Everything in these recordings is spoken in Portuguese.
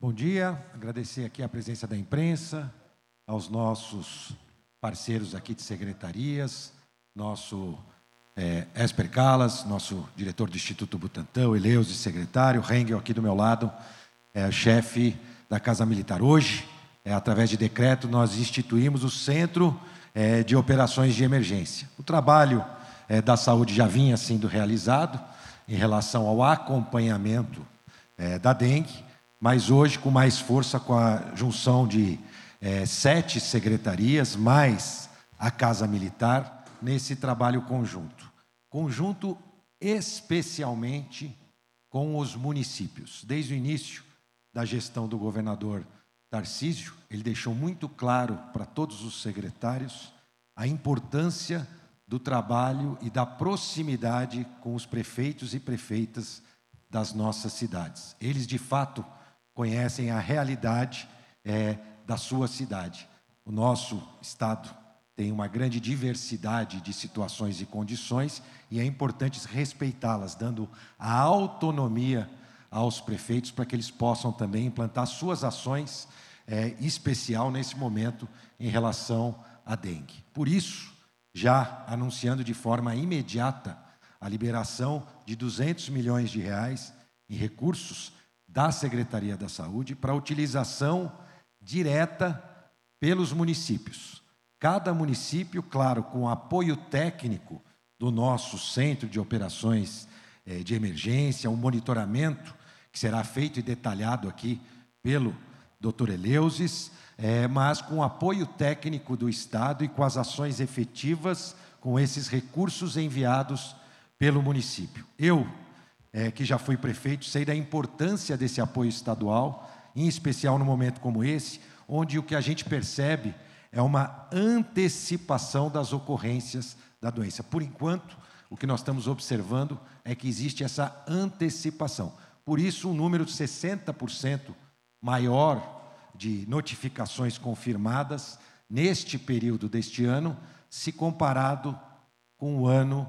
Bom dia, agradecer aqui a presença da imprensa, aos nossos parceiros aqui de secretarias, nosso é, Esper Calas, nosso diretor do Instituto Butantan, o Eleus, secretário, Rengel aqui do meu lado, é, chefe da Casa Militar. Hoje, é, através de decreto, nós instituímos o Centro é, de Operações de Emergência. O trabalho é, da saúde já vinha sendo realizado em relação ao acompanhamento é, da dengue, mas hoje com mais força, com a junção de é, sete secretarias, mais a Casa Militar, nesse trabalho conjunto. Conjunto especialmente com os municípios. Desde o início da gestão do governador Tarcísio, ele deixou muito claro para todos os secretários a importância do trabalho e da proximidade com os prefeitos e prefeitas das nossas cidades. Eles, de fato, conhecem a realidade é, da sua cidade. O nosso estado tem uma grande diversidade de situações e condições e é importante respeitá-las, dando a autonomia aos prefeitos para que eles possam também implantar suas ações é, especial nesse momento em relação à dengue. Por isso, já anunciando de forma imediata a liberação de 200 milhões de reais em recursos da Secretaria da Saúde para utilização direta pelos municípios. Cada município, claro, com apoio técnico do nosso centro de operações eh, de emergência, um monitoramento que será feito e detalhado aqui pelo Dr. Eleusis, eh, mas com apoio técnico do Estado e com as ações efetivas com esses recursos enviados pelo município. Eu, eh, que já fui prefeito, sei da importância desse apoio estadual em especial no momento como esse, onde o que a gente percebe é uma antecipação das ocorrências da doença. Por enquanto, o que nós estamos observando é que existe essa antecipação. Por isso, um número de 60% maior de notificações confirmadas neste período deste ano, se comparado com o ano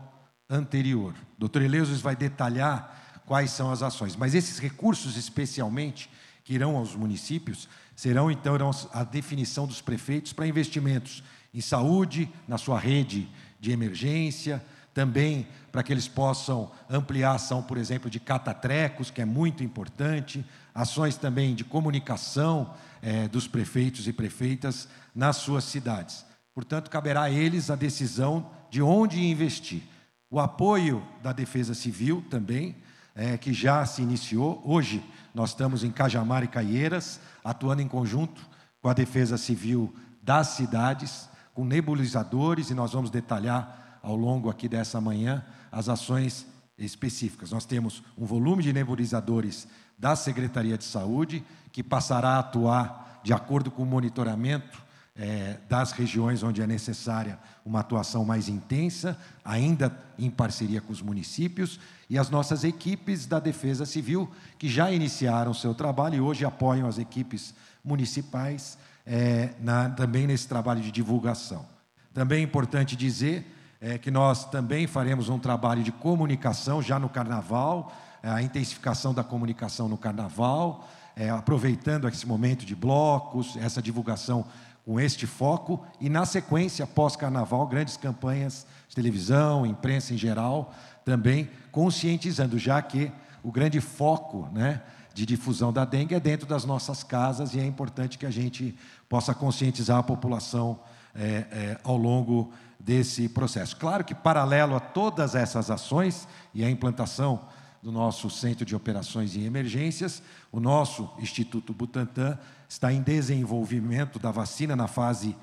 anterior. O doutor Eleusis vai detalhar quais são as ações, mas esses recursos, especialmente, que irão aos municípios serão então a definição dos prefeitos para investimentos em saúde, na sua rede de emergência, também para que eles possam ampliar a ação, por exemplo, de catatrecos, que é muito importante, ações também de comunicação é, dos prefeitos e prefeitas nas suas cidades. Portanto, caberá a eles a decisão de onde investir. O apoio da Defesa Civil também, é, que já se iniciou. Hoje nós estamos em Cajamar e Caieiras, atuando em conjunto com a Defesa Civil das cidades, com nebulizadores, e nós vamos detalhar ao longo aqui dessa manhã as ações específicas. Nós temos um volume de nebulizadores da Secretaria de Saúde, que passará a atuar de acordo com o monitoramento é, das regiões onde é necessária uma atuação mais intensa, ainda em parceria com os municípios, e as nossas equipes da Defesa Civil, que já iniciaram seu trabalho e hoje apoiam as equipes municipais é, na, também nesse trabalho de divulgação. Também é importante dizer é, que nós também faremos um trabalho de comunicação já no Carnaval, a intensificação da comunicação no Carnaval, é, aproveitando esse momento de blocos, essa divulgação com este foco e, na sequência, pós-carnaval, grandes campanhas de televisão, imprensa em geral, também conscientizando, já que o grande foco né, de difusão da dengue é dentro das nossas casas e é importante que a gente possa conscientizar a população é, é, ao longo desse processo. Claro que, paralelo a todas essas ações e a implantação do nosso Centro de Operações e Emergências. O nosso Instituto Butantan está em desenvolvimento da vacina na fase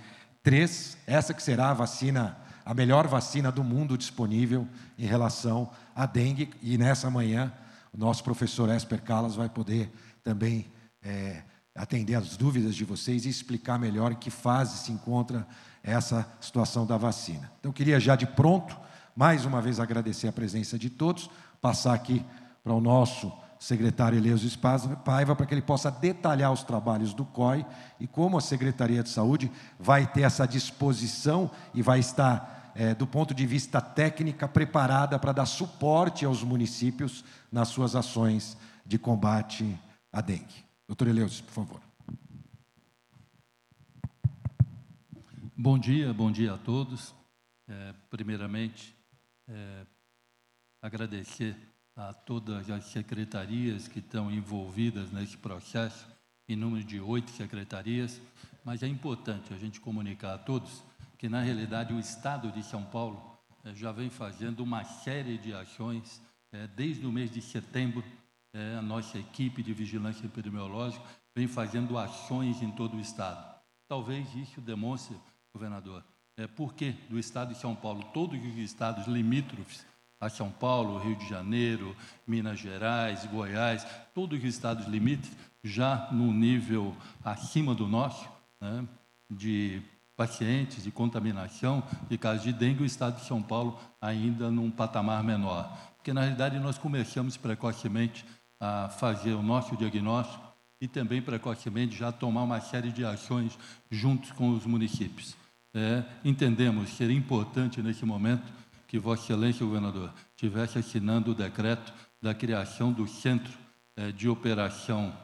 3, essa que será a vacina, a melhor vacina do mundo disponível em relação à dengue. E nessa manhã, o nosso professor Esper Calas vai poder também é, atender as dúvidas de vocês e explicar melhor em que fase se encontra essa situação da vacina. Então, eu queria já de pronto, mais uma vez, agradecer a presença de todos passar aqui para o nosso secretário Eleus Paiva, para que ele possa detalhar os trabalhos do COI e como a Secretaria de Saúde vai ter essa disposição e vai estar, é, do ponto de vista técnica, preparada para dar suporte aos municípios nas suas ações de combate à dengue. Doutor Eleusis, por favor. Bom dia, bom dia a todos. É, primeiramente, é, agradecer a todas as secretarias que estão envolvidas nesse processo, em número de oito secretarias, mas é importante a gente comunicar a todos que, na realidade, o Estado de São Paulo é, já vem fazendo uma série de ações é, desde o mês de setembro. É, a nossa equipe de vigilância epidemiológica vem fazendo ações em todo o Estado. Talvez isso demonstre, governador, é, por que do Estado de São Paulo, todos os estados limítrofes a São Paulo, Rio de Janeiro, Minas Gerais, Goiás, todos os estados limites, já no nível acima do nosso, né, de pacientes de contaminação de casos de dengue, o estado de São Paulo ainda num patamar menor. Porque, na realidade, nós começamos precocemente a fazer o nosso diagnóstico e também precocemente já tomar uma série de ações juntos com os municípios. É, entendemos era importante nesse momento que Vossa Excelência, governador, estivesse assinando o decreto da criação do Centro é, de Operação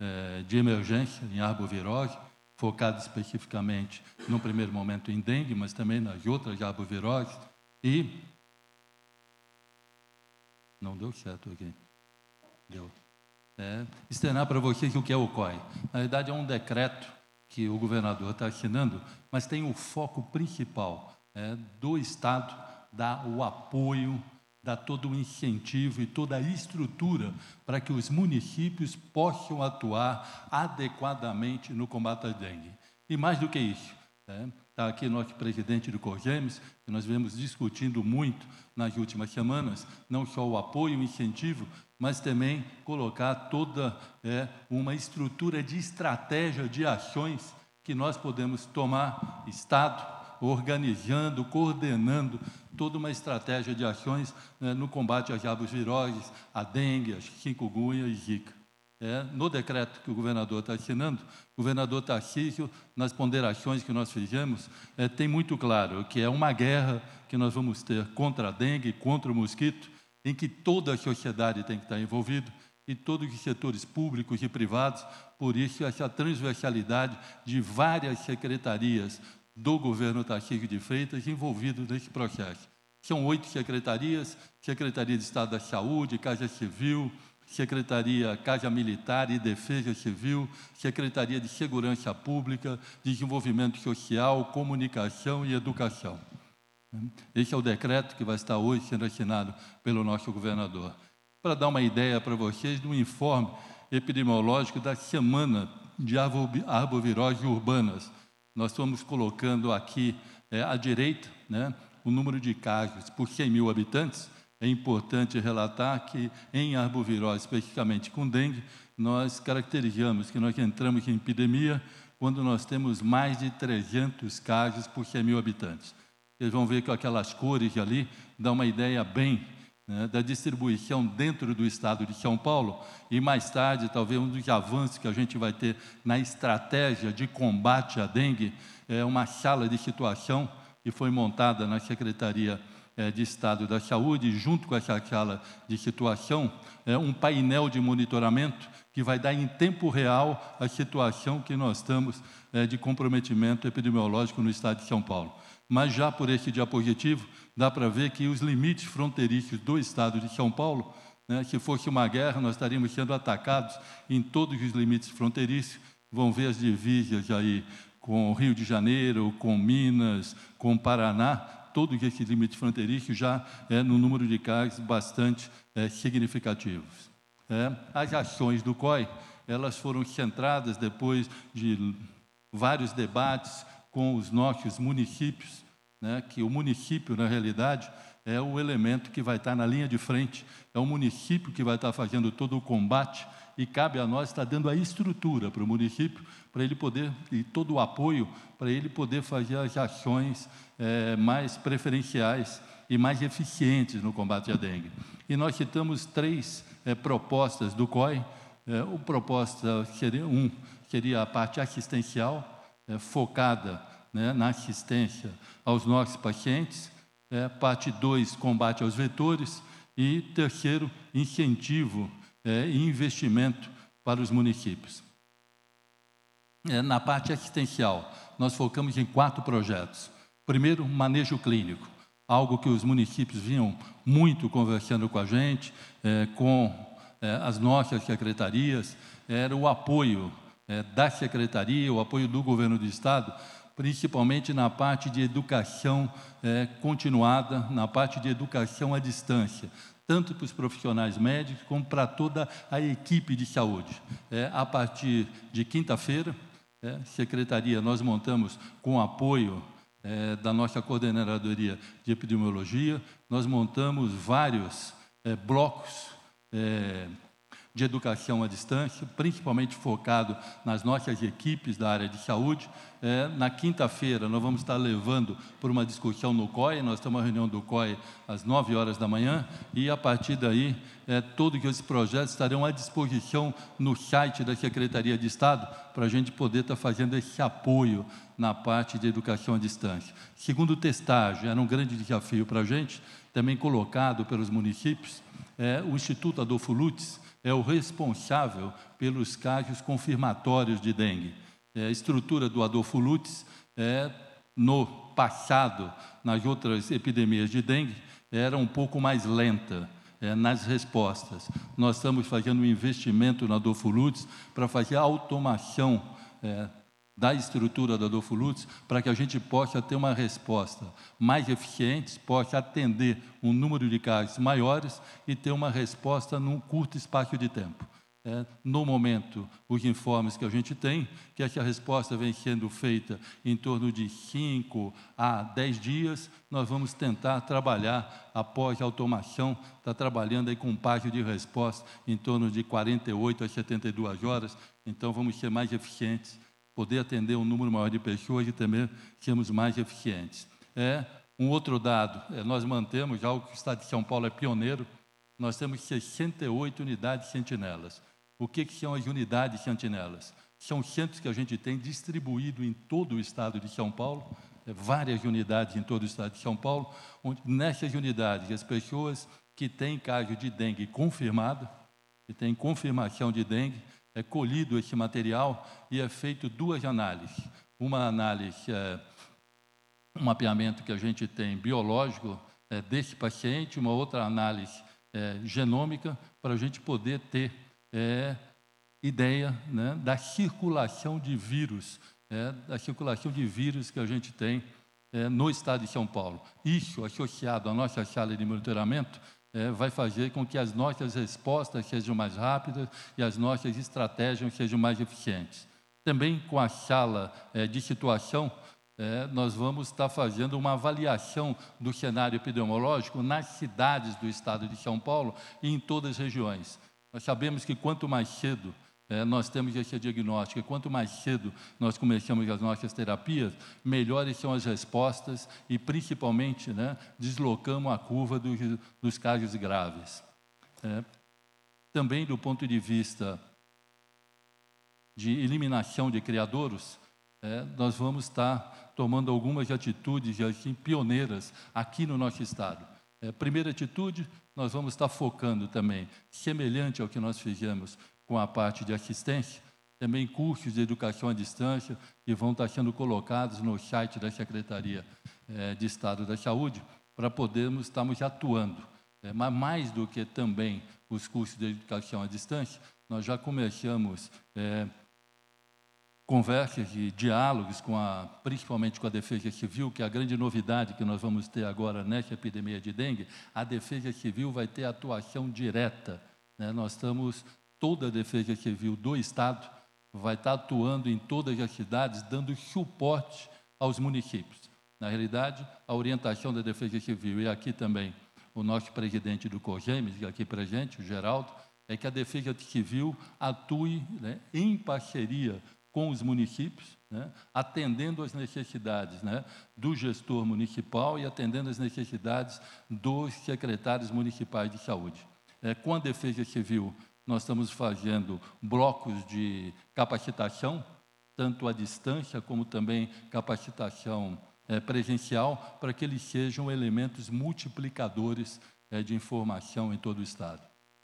é, de Emergência em arbovirose, focado especificamente, no primeiro momento, em dengue, mas também nas outras arboviroses, e não deu certo aqui. Deu. É, externar para vocês o que é o COI. Na verdade, é um decreto que o governador está assinando, mas tem o foco principal é, do Estado dar o apoio, dar todo o incentivo e toda a estrutura para que os municípios possam atuar adequadamente no combate à dengue. E mais do que isso, está né, aqui nosso presidente do COGEMES, que nós vemos discutindo muito nas últimas semanas, não só o apoio o incentivo, mas também colocar toda é, uma estrutura de estratégia de ações que nós podemos tomar, Estado, organizando, coordenando toda uma estratégia de ações né, no combate às aves viroses, à dengue, às chikungunya e zika. É, no decreto que o governador está assinando, o governador Tarcísio, nas ponderações que nós fizemos, é, tem muito claro que é uma guerra que nós vamos ter contra a dengue, contra o mosquito, em que toda a sociedade tem que estar envolvida, e todos os setores públicos e privados, por isso essa transversalidade de várias secretarias do governo Tarcísio de Freitas envolvidos nesse processo. São oito secretarias, Secretaria de Estado da Saúde, Casa Civil, Secretaria Casa Militar e Defesa Civil, Secretaria de Segurança Pública, Desenvolvimento Social, Comunicação e Educação. Esse é o decreto que vai estar hoje sendo assinado pelo nosso governador. Para dar uma ideia para vocês do informe epidemiológico da semana de arboviroses urbanas, nós estamos colocando aqui é, à direita né, o número de casos por 100 mil habitantes. É importante relatar que em arbovirose, especificamente com dengue, nós caracterizamos que nós entramos em epidemia quando nós temos mais de 300 casos por 100 mil habitantes. Vocês vão ver que aquelas cores ali dão uma ideia bem né, da distribuição dentro do estado de São Paulo e mais tarde, talvez um dos avanços que a gente vai ter na estratégia de combate à dengue é uma sala de situação que foi montada na Secretaria é, de Estado da Saúde, junto com essa sala de situação, é um painel de monitoramento que vai dar em tempo real a situação que nós estamos é, de comprometimento epidemiológico no estado de São Paulo mas já por esse diapositivo dá para ver que os limites fronteiriços do estado de São Paulo, né, se fosse uma guerra, nós estaríamos sendo atacados em todos os limites fronteiriços. Vão ver as divisas aí com o Rio de Janeiro, com Minas, com Paraná, todos esses limites fronteiriços já é no número de casos bastante é, significativos. É, as ações do COI, elas foram centradas depois de vários debates com os nossos municípios, né, que o município, na realidade, é o elemento que vai estar na linha de frente, é o município que vai estar fazendo todo o combate e cabe a nós estar dando a estrutura para o município, para ele poder, e todo o apoio, para ele poder fazer as ações é, mais preferenciais e mais eficientes no combate à dengue. E nós citamos três é, propostas do COI. É, o proposta seria um seria a parte assistencial, é, focada né, na assistência aos nossos pacientes. É, parte 2, combate aos vetores. E terceiro, incentivo é, e investimento para os municípios. É, na parte assistencial, nós focamos em quatro projetos. Primeiro, manejo clínico, algo que os municípios vinham muito conversando com a gente, é, com é, as nossas secretarias, era o apoio é, da secretaria, o apoio do governo do estado, principalmente na parte de educação é, continuada, na parte de educação à distância, tanto para os profissionais médicos como para toda a equipe de saúde. É, a partir de quinta-feira, é, secretaria, nós montamos com apoio é, da nossa coordenadoria de epidemiologia, nós montamos vários é, blocos é, de educação à distância, principalmente focado nas nossas equipes da área de saúde. É, na quinta-feira, nós vamos estar levando por uma discussão no COI, nós temos uma reunião do COI às 9 horas da manhã, e a partir daí, é, todos esses projetos estarão à disposição no site da Secretaria de Estado, para a gente poder estar fazendo esse apoio na parte de educação à distância. Segundo testagem, era um grande desafio para a gente, também colocado pelos municípios, é, o Instituto Adolfo Lutz, é o responsável pelos casos confirmatórios de dengue. É, a estrutura do Adolfo Lutz é, no passado, nas outras epidemias de dengue, era um pouco mais lenta é, nas respostas. Nós estamos fazendo um investimento no Adolfo Lutz para fazer a automação é, da estrutura da Adolfo Lutz para que a gente possa ter uma resposta mais eficiente, possa atender um número de casos maiores e ter uma resposta num curto espaço de tempo. É, no momento, os informes que a gente tem, que essa resposta vem sendo feita em torno de 5 a 10 dias, nós vamos tentar trabalhar após a automação, está trabalhando aí com um prazo de resposta em torno de 48 a 72 horas, então vamos ser mais eficientes poder atender um número maior de pessoas e também sermos mais eficientes. É um outro dado, é, nós mantemos, que o Estado de São Paulo é pioneiro, nós temos 68 unidades sentinelas. O que, que são as unidades sentinelas? São centros que a gente tem distribuído em todo o Estado de São Paulo, é, várias unidades em todo o Estado de São Paulo, onde nessas unidades as pessoas que têm caso de dengue confirmado, que têm confirmação de dengue, é colhido esse material e é feito duas análises. Uma análise, é, um mapeamento que a gente tem biológico é, desse paciente, uma outra análise é, genômica, para a gente poder ter é, ideia né, da circulação de vírus, é, da circulação de vírus que a gente tem é, no estado de São Paulo. Isso associado à nossa sala de monitoramento é, vai fazer com que as nossas respostas sejam mais rápidas e as nossas estratégias sejam mais eficientes. Também com a sala é, de situação, é, nós vamos estar fazendo uma avaliação do cenário epidemiológico nas cidades do estado de São Paulo e em todas as regiões. Nós sabemos que quanto mais cedo é, nós temos esse diagnóstico. E quanto mais cedo nós começamos as nossas terapias, melhores são as respostas e, principalmente, né, deslocamos a curva dos, dos casos graves. É, também, do ponto de vista de eliminação de criadouros, é, nós vamos estar tomando algumas atitudes assim, pioneiras aqui no nosso estado. É, primeira atitude, nós vamos estar focando também, semelhante ao que nós fizemos com a parte de assistência, também cursos de educação à distância que vão estar sendo colocados no site da Secretaria eh, de Estado da Saúde para podermos estarmos atuando. É, mas mais do que também os cursos de educação à distância, nós já começamos é, conversas e diálogos com a, principalmente com a Defesa Civil, que é a grande novidade que nós vamos ter agora nessa epidemia de dengue, a Defesa Civil vai ter atuação direta. Né? Nós estamos toda a Defesa Civil do Estado vai estar atuando em todas as cidades, dando suporte aos municípios. Na realidade, a orientação da Defesa Civil, e aqui também o nosso presidente do COGEMES, aqui presente, o Geraldo, é que a Defesa Civil atue né, em parceria com os municípios, né, atendendo às necessidades né, do gestor municipal e atendendo às necessidades dos secretários municipais de saúde. É, com a Defesa Civil nós estamos fazendo blocos de capacitação, tanto à distância como também capacitação é, presencial, para que eles sejam elementos multiplicadores é, de informação em todo o Estado.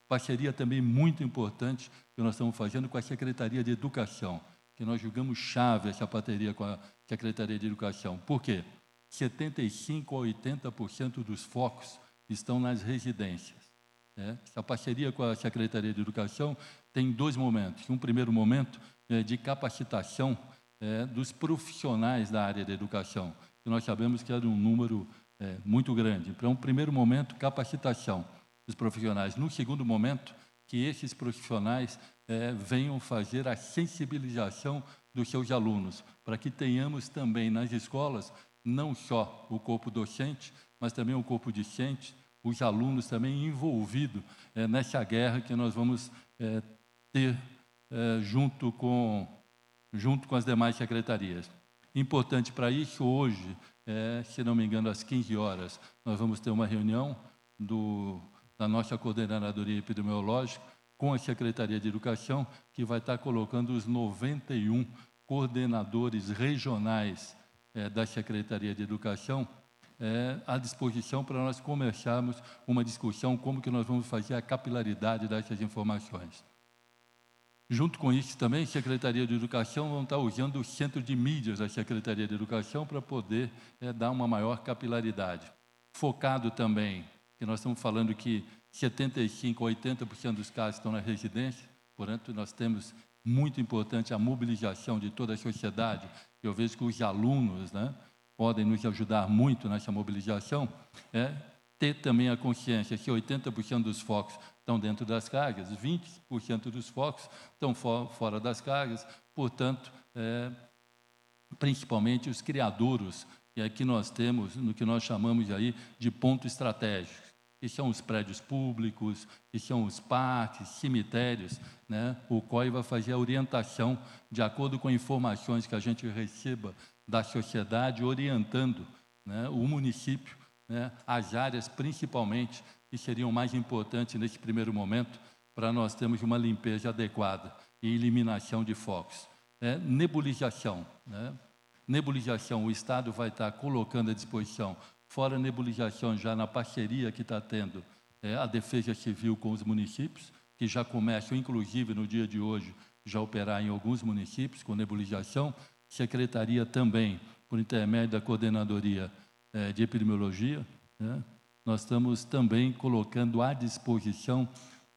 Parceria também muito importante que nós estamos fazendo com a Secretaria de Educação, que nós julgamos chave essa parceria com a Secretaria de Educação. Por quê? 75 a 80% dos focos estão nas residências. Né? Essa parceria com a Secretaria de Educação tem dois momentos. Um primeiro momento é de capacitação é, dos profissionais da área da educação, que nós sabemos que era um número é, muito grande. Para um primeiro momento, capacitação dos profissionais. No segundo momento, que esses profissionais é, venham fazer a sensibilização dos seus alunos, para que tenhamos também nas escolas não só o corpo docente, mas também o corpo discente, os alunos também envolvidos é, nessa guerra que nós vamos é, ter é, junto, com, junto com as demais secretarias. Importante para isso, hoje, se não me engano, às 15 horas, nós vamos ter uma reunião do, da nossa coordenadoria epidemiológica com a Secretaria de Educação, que vai estar colocando os 91 coordenadores regionais da Secretaria de Educação é, à disposição para nós começarmos uma discussão como que nós vamos fazer a capilaridade dessas informações. Junto com isso também, a Secretaria de Educação vão estar usando o centro de mídias da Secretaria de Educação para poder é, dar uma maior capilaridade. Focado também, que nós estamos falando que 75% a 80% dos casos estão na residência, portanto, nós temos muito importante a mobilização de toda a sociedade. Eu vejo que os alunos né, podem nos ajudar muito nessa mobilização. É, ter também a consciência que 80% dos focos estão dentro das cargas, 20% dos focos estão fora das cargas, portanto, é, principalmente os criadouros, que aqui nós temos no que nós chamamos aí de ponto estratégico, que são os prédios públicos, que são os parques, cemitérios, né? o COI vai fazer a orientação de acordo com informações que a gente receba da sociedade, orientando né, o município, né, as áreas principalmente que seriam mais importantes nesse primeiro momento para nós termos uma limpeza adequada e eliminação de focos. É, nebulização. Né? Nebulização, o Estado vai estar colocando à disposição, fora nebulização, já na parceria que está tendo é, a Defesa Civil com os municípios, que já começam, inclusive no dia de hoje, já operar em alguns municípios com nebulização. Secretaria também, por intermédio da Coordenadoria é, de Epidemiologia, né? nós estamos também colocando à disposição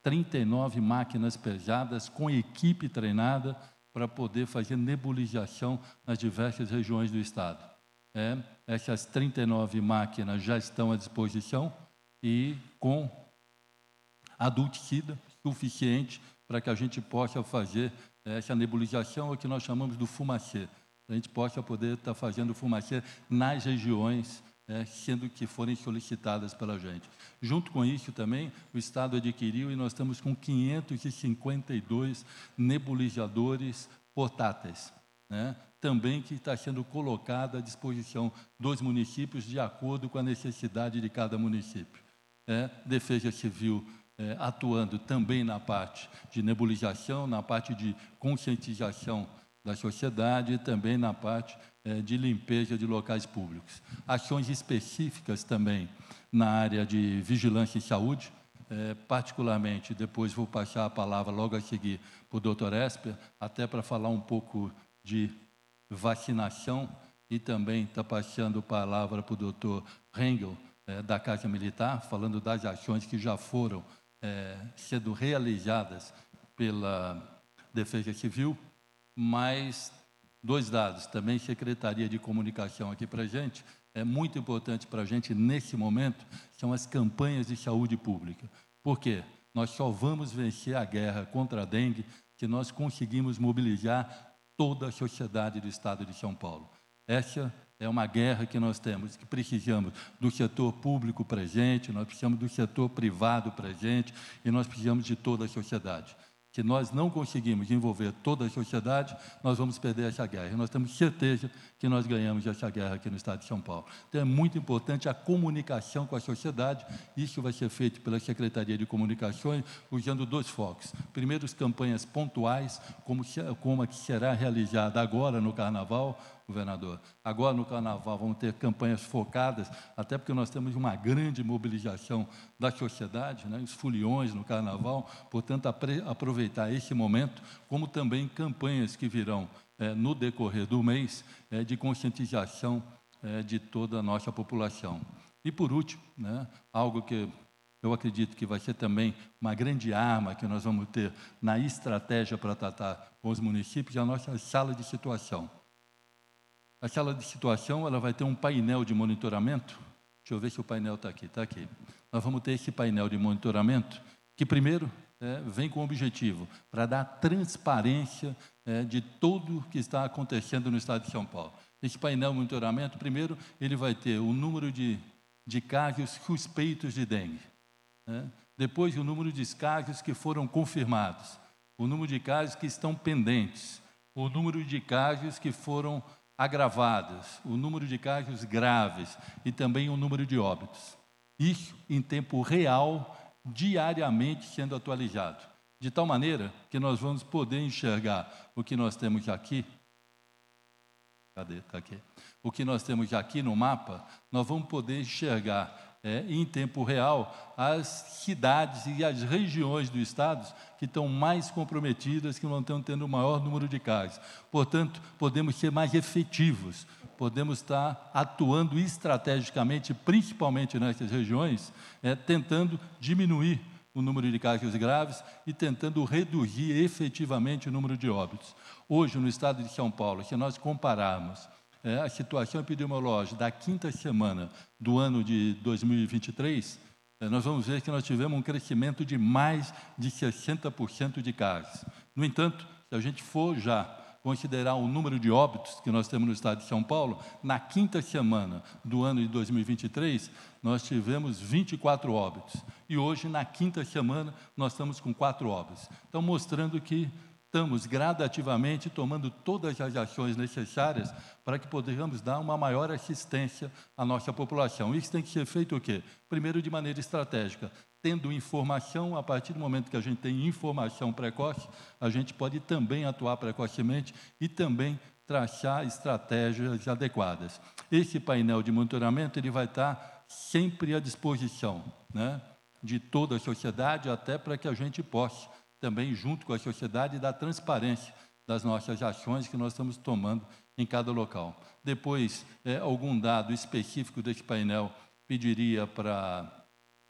39 máquinas pesadas com equipe treinada para poder fazer nebulização nas diversas regiões do estado. É, essas 39 máquinas já estão à disposição e com adulticida suficiente para que a gente possa fazer essa nebulização, o que nós chamamos do fumacê. A gente possa poder estar fazendo fumacê nas regiões é, sendo que forem solicitadas pela gente. Junto com isso também, o Estado adquiriu e nós estamos com 552 nebulizadores portáteis, né? também que está sendo colocado à disposição dos municípios de acordo com a necessidade de cada município. É, Defesa Civil é, atuando também na parte de nebulização, na parte de conscientização da sociedade e também na parte é, de limpeza de locais públicos. Ações específicas também na área de vigilância em saúde, é, particularmente, depois vou passar a palavra logo a seguir para o doutor Esper, até para falar um pouco de vacinação e também está passando a palavra para o doutor Rengel, é, da Casa Militar, falando das ações que já foram sendo realizadas pela Defesa Civil, mas dois dados, também Secretaria de Comunicação aqui para a gente, é muito importante para a gente nesse momento, são as campanhas de saúde pública. Por quê? Nós só vamos vencer a guerra contra a dengue se nós conseguimos mobilizar toda a sociedade do Estado de São Paulo. Essa é uma guerra que nós temos, que precisamos do setor público presente, nós precisamos do setor privado presente e nós precisamos de toda a sociedade que nós não conseguimos envolver toda a sociedade, nós vamos perder essa guerra. E nós temos certeza que nós ganhamos essa guerra aqui no estado de São Paulo. Então é muito importante a comunicação com a sociedade. Isso vai ser feito pela Secretaria de Comunicações, usando dois focos. Primeiro, as campanhas pontuais, como, como a que será realizada agora no Carnaval, governador. Agora, no Carnaval, vamos ter campanhas focadas, até porque nós temos uma grande mobilização da sociedade, né, os foliões no Carnaval, portanto, aproveitar esse momento, como também campanhas que virão é, no decorrer do mês é, de conscientização é, de toda a nossa população. E, por último, né, algo que eu acredito que vai ser também uma grande arma que nós vamos ter na estratégia para tratar com os municípios, é a nossa sala de situação. A sala de situação ela vai ter um painel de monitoramento. Deixa eu ver se o painel está aqui. Está aqui. Nós vamos ter esse painel de monitoramento que, primeiro, é, vem com o objetivo para dar transparência é, de tudo o que está acontecendo no estado de São Paulo. Esse painel de monitoramento, primeiro, ele vai ter o número de, de casos suspeitos de dengue. Né? Depois, o número de casos que foram confirmados. O número de casos que estão pendentes. O número de casos que foram agravadas, o número de casos graves e também o número de óbitos. Isso em tempo real, diariamente sendo atualizado. De tal maneira que nós vamos poder enxergar o que nós temos aqui. Cadê? Está aqui. O que nós temos aqui no mapa, nós vamos poder enxergar é, em tempo real as cidades e as regiões do estado que estão mais comprometidas, que não estão tendo o maior número de casos. Portanto, podemos ser mais efetivos, podemos estar atuando estrategicamente, principalmente nessas regiões, é, tentando diminuir o número de casos graves e tentando reduzir efetivamente o número de óbitos. Hoje, no estado de São Paulo, se nós compararmos é, a situação epidemiológica da quinta semana do ano de 2023, é, nós vamos ver que nós tivemos um crescimento de mais de 60% de casos. No entanto, se a gente for já considerar o número de óbitos que nós temos no estado de São Paulo, na quinta semana do ano de 2023, nós tivemos 24 óbitos. E hoje, na quinta semana, nós estamos com quatro óbitos. Então, mostrando que estamos gradativamente tomando todas as ações necessárias para que possamos dar uma maior assistência à nossa população. Isso tem que ser feito o quê? Primeiro, de maneira estratégica. Tendo informação, a partir do momento que a gente tem informação precoce, a gente pode também atuar precocemente e também traçar estratégias adequadas. Esse painel de monitoramento ele vai estar sempre à disposição né, de toda a sociedade, até para que a gente possa também junto com a sociedade, da transparência das nossas ações que nós estamos tomando em cada local. Depois, é, algum dado específico desse painel pediria para a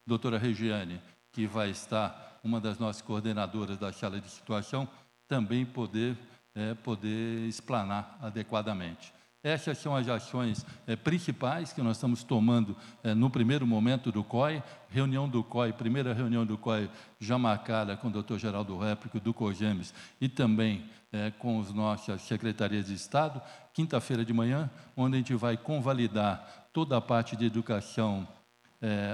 doutora Regiane, que vai estar uma das nossas coordenadoras da sala de situação, também poder, é, poder explanar adequadamente. Essas são as ações é, principais que nós estamos tomando é, no primeiro momento do COI, reunião do COI, primeira reunião do COI já marcada com o doutor Geraldo Réplico, do COGEMES, e também é, com as nossas secretarias de Estado, quinta-feira de manhã, onde a gente vai convalidar toda a parte de educação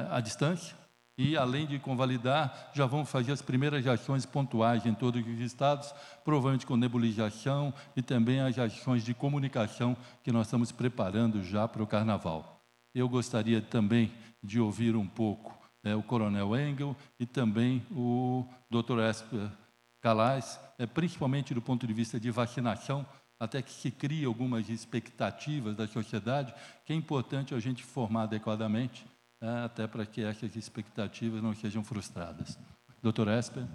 à distância, e, além de convalidar, já vão fazer as primeiras ações pontuais em todos os estados, provavelmente com nebulização e também as ações de comunicação que nós estamos preparando já para o Carnaval. Eu gostaria também de ouvir um pouco é, o Coronel Engel e também o Dr. Esper Calais, é, principalmente do ponto de vista de vacinação, até que se crie algumas expectativas da sociedade, que é importante a gente formar adequadamente até para que essas expectativas não sejam frustradas. Doutor Esper.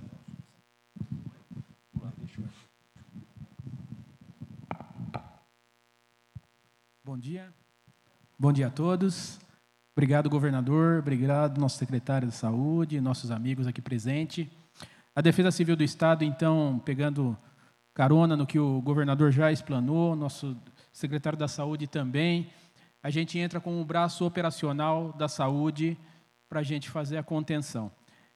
Bom dia. Bom dia a todos. Obrigado, governador. Obrigado, nosso secretário de saúde, nossos amigos aqui presentes. A Defesa Civil do Estado, então, pegando carona no que o governador já explanou, nosso secretário da Saúde também, a gente entra com o braço operacional da saúde para a gente fazer a contenção.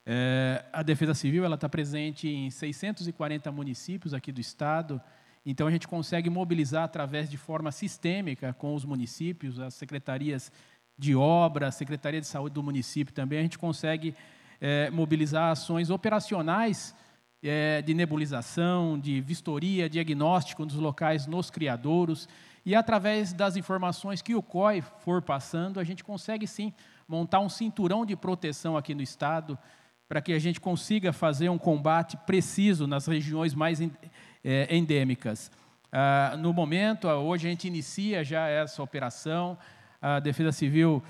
É, a Defesa Civil ela está presente em 640 municípios aqui do estado, então a gente consegue mobilizar através de forma sistêmica com os municípios, as secretarias de obra, a Secretaria de Saúde do município também, a gente consegue é, mobilizar ações operacionais é, de nebulização, de vistoria, diagnóstico dos locais nos criadouros. E através das informações que o COI for passando, a gente consegue sim montar um cinturão de proteção aqui no estado, para que a gente consiga fazer um combate preciso nas regiões mais é, endêmicas. Uh, no momento, hoje a gente inicia já essa operação. A Defesa Civil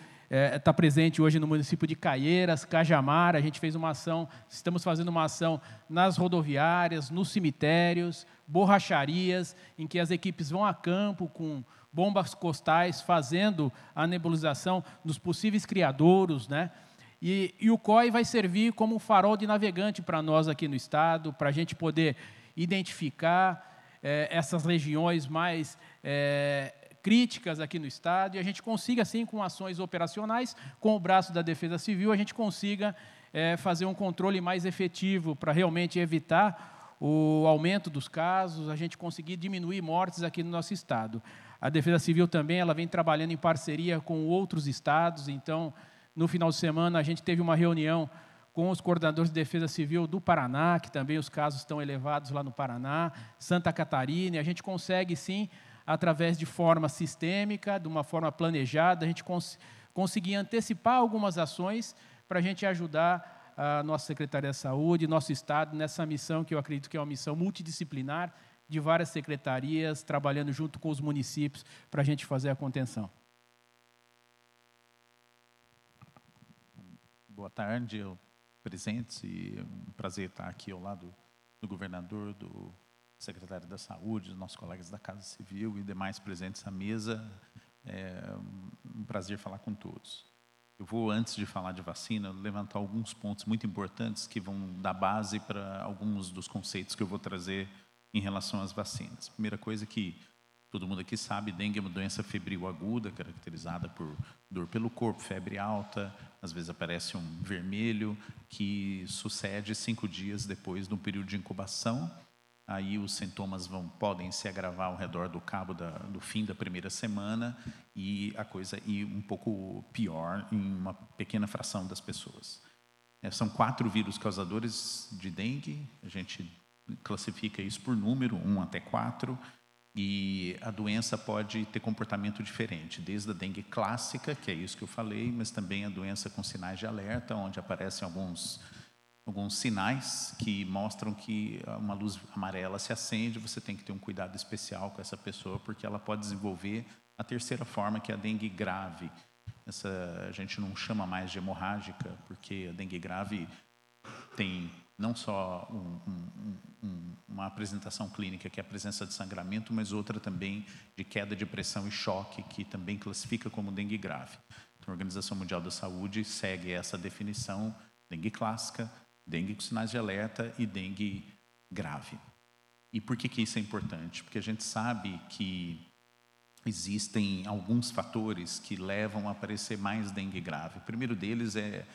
está é, presente hoje no município de Caieiras, Cajamar. A gente fez uma ação, estamos fazendo uma ação nas rodoviárias, nos cemitérios, borracharias, em que as equipes vão a campo com bombas costais, fazendo a nebulização dos possíveis criadouros, né? E, e o COI vai servir como um farol de navegante para nós aqui no estado, para a gente poder identificar é, essas regiões mais é, críticas aqui no Estado e a gente consiga, assim, com ações operacionais, com o braço da Defesa Civil, a gente consiga é, fazer um controle mais efetivo para realmente evitar o aumento dos casos, a gente conseguir diminuir mortes aqui no nosso Estado. A Defesa Civil também ela vem trabalhando em parceria com outros estados, então, no final de semana, a gente teve uma reunião com os coordenadores de defesa civil do Paraná, que também os casos estão elevados lá no Paraná, Santa Catarina, e a gente consegue sim através de forma sistêmica, de uma forma planejada, a gente cons conseguir antecipar algumas ações para a gente ajudar a nossa Secretaria de Saúde, nosso Estado, nessa missão que eu acredito que é uma missão multidisciplinar de várias secretarias, trabalhando junto com os municípios para a gente fazer a contenção. Boa tarde, presentes, e é um prazer estar aqui ao lado do governador, do secretário da Saúde, dos nossos colegas da Casa Civil e demais presentes à mesa. É um prazer falar com todos. Eu vou, antes de falar de vacina, levantar alguns pontos muito importantes que vão dar base para alguns dos conceitos que eu vou trazer em relação às vacinas. Primeira coisa que todo mundo aqui sabe, dengue é uma doença febril aguda, caracterizada por dor pelo corpo, febre alta, às vezes aparece um vermelho, que sucede cinco dias depois do período de incubação aí os sintomas vão, podem se agravar ao redor do cabo da, do fim da primeira semana e a coisa ir um pouco pior em uma pequena fração das pessoas. É, são quatro vírus causadores de dengue, a gente classifica isso por número, um até quatro, e a doença pode ter comportamento diferente, desde a dengue clássica, que é isso que eu falei, mas também a doença com sinais de alerta, onde aparecem alguns alguns sinais que mostram que uma luz amarela se acende, você tem que ter um cuidado especial com essa pessoa, porque ela pode desenvolver a terceira forma, que é a dengue grave. Essa a gente não chama mais de hemorrágica, porque a dengue grave tem não só um, um, um, uma apresentação clínica, que é a presença de sangramento, mas outra também de queda de pressão e choque, que também classifica como dengue grave. Então, a Organização Mundial da Saúde segue essa definição, dengue clássica, dengue com sinais de alerta e dengue grave. E por que, que isso é importante? Porque a gente sabe que existem alguns fatores que levam a aparecer mais dengue grave. O primeiro deles é,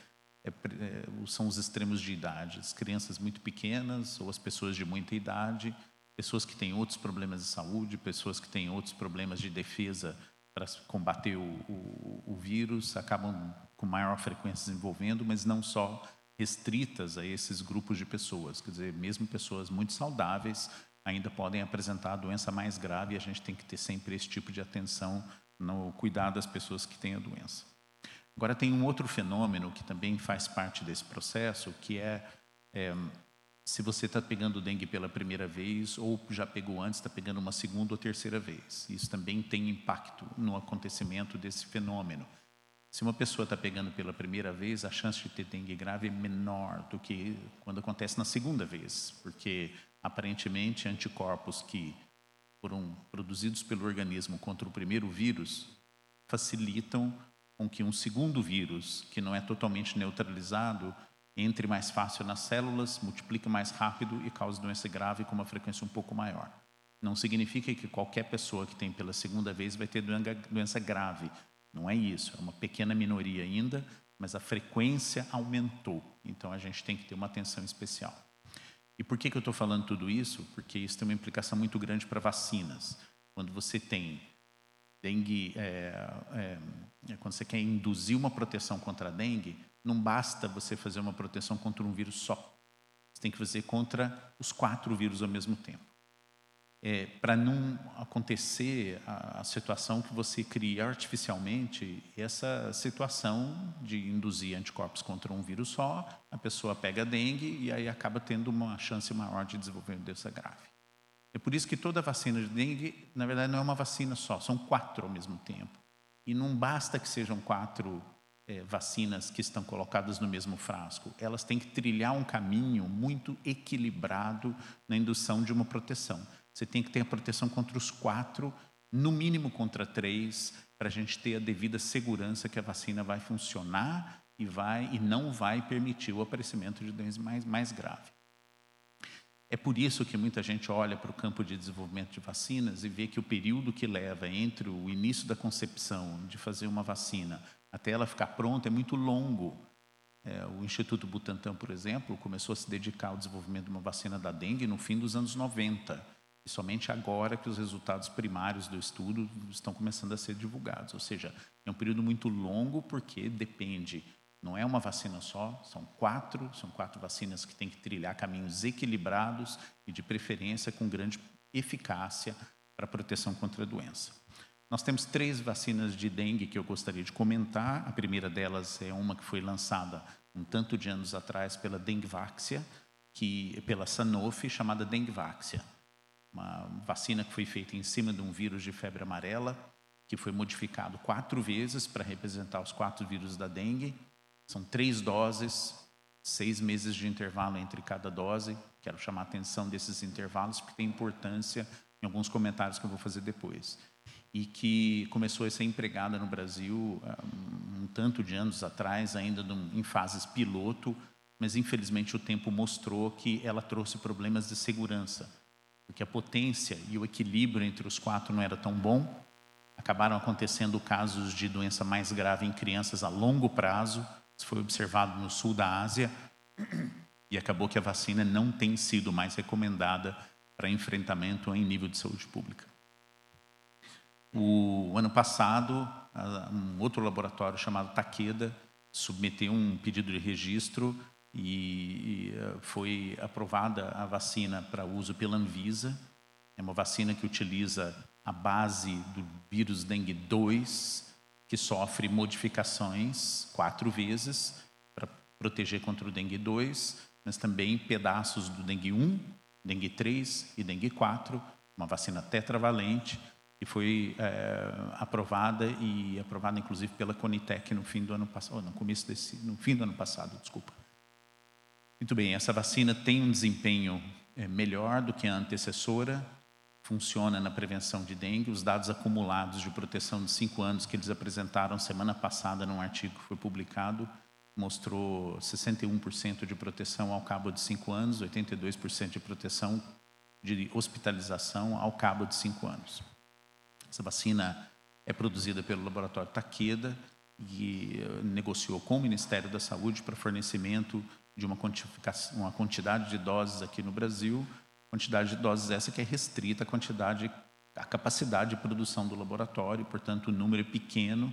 é, é, são os extremos de idade, as crianças muito pequenas ou as pessoas de muita idade, pessoas que têm outros problemas de saúde, pessoas que têm outros problemas de defesa para combater o, o, o vírus, acabam com maior frequência desenvolvendo, mas não só restritas a esses grupos de pessoas. Quer dizer, mesmo pessoas muito saudáveis ainda podem apresentar doença mais grave e a gente tem que ter sempre esse tipo de atenção no cuidado das pessoas que têm a doença. Agora, tem um outro fenômeno que também faz parte desse processo, que é, é se você está pegando dengue pela primeira vez ou já pegou antes, está pegando uma segunda ou terceira vez. Isso também tem impacto no acontecimento desse fenômeno. Se uma pessoa está pegando pela primeira vez, a chance de ter dengue grave é menor do que quando acontece na segunda vez, porque aparentemente anticorpos que foram produzidos pelo organismo contra o primeiro vírus facilitam com que um segundo vírus, que não é totalmente neutralizado, entre mais fácil nas células, multiplique mais rápido e cause doença grave com uma frequência um pouco maior. Não significa que qualquer pessoa que tem pela segunda vez vai ter doença grave, não é isso, é uma pequena minoria ainda, mas a frequência aumentou. Então a gente tem que ter uma atenção especial. E por que, que eu estou falando tudo isso? Porque isso tem uma implicação muito grande para vacinas. Quando você tem dengue, é, é, é, quando você quer induzir uma proteção contra a dengue, não basta você fazer uma proteção contra um vírus só. Você tem que fazer contra os quatro vírus ao mesmo tempo é, para não acontecer a, a, situação que você cria artificialmente, essa situação de induzir anticorpos contra um vírus só, a pessoa pega dengue e aí acaba tendo uma chance maior de desenvolver doença grave. É por isso que toda vacina de dengue, na verdade, não é uma vacina só, são quatro ao mesmo tempo. E não basta que sejam quatro é, vacinas que estão colocadas no mesmo frasco. Elas têm que trilhar um caminho muito equilibrado na indução de uma proteção. Você tem que ter a proteção contra os quatro, no mínimo contra três, para a gente ter a devida segurança que a vacina vai funcionar e vai e não vai permitir o aparecimento de doenças mais, mais graves. É por isso que muita gente olha para o campo de desenvolvimento de vacinas e vê que o período que leva entre o início da concepção de fazer uma vacina até ela ficar pronta é muito longo. É, o Instituto Butantan, por exemplo, começou a se dedicar ao desenvolvimento de uma vacina da dengue no fim dos anos 90. E somente agora que os resultados primários do estudo estão começando a ser divulgados. Ou seja, é um período muito longo porque depende não é uma vacina só, são quatro, são quatro vacinas que têm que trilhar caminhos equilibrados e de preferência com grande eficácia para proteção contra a doença. Nós temos três vacinas de dengue que eu gostaria de comentar. A primeira delas é uma que foi lançada um tanto de anos atrás pela Dengvaxia, que pela Sanofi, chamada Dengvaxia. Uma vacina que foi feita em cima de um vírus de febre amarela, que foi modificado quatro vezes para representar os quatro vírus da dengue são três doses, seis meses de intervalo entre cada dose. Quero chamar a atenção desses intervalos, porque tem importância em alguns comentários que eu vou fazer depois. E que começou a ser empregada no Brasil ah, um tanto de anos atrás, ainda em fases piloto, mas infelizmente o tempo mostrou que ela trouxe problemas de segurança, porque a potência e o equilíbrio entre os quatro não era tão bom. Acabaram acontecendo casos de doença mais grave em crianças a longo prazo, isso foi observado no sul da Ásia e acabou que a vacina não tem sido mais recomendada para enfrentamento em nível de saúde pública. O ano passado, um outro laboratório chamado Takeda submeteu um pedido de registro e eh, foi aprovada a vacina para uso pela Anvisa. É uma vacina que utiliza a base do vírus dengue 2 que sofre modificações quatro vezes para proteger contra o dengue 2, mas também pedaços do dengue 1, dengue 3 e dengue 4, uma vacina tetravalente que foi é, aprovada e aprovada inclusive pela Conitec no fim do ano passado, no começo desse, no fim do ano passado, desculpa. Muito bem, essa vacina tem um desempenho é, melhor do que a antecessora, funciona na prevenção de dengue. Os dados acumulados de proteção de cinco anos que eles apresentaram semana passada num artigo que foi publicado mostrou 61% de proteção ao cabo de cinco anos, 82% de proteção de hospitalização ao cabo de cinco anos. Essa vacina é produzida pelo laboratório Takeda e eh, negociou com o Ministério da Saúde para fornecimento de uma, uma quantidade de doses aqui no Brasil Quantidade de doses essa que é restrita à quantidade, à capacidade de produção do laboratório, portanto, o número é pequeno.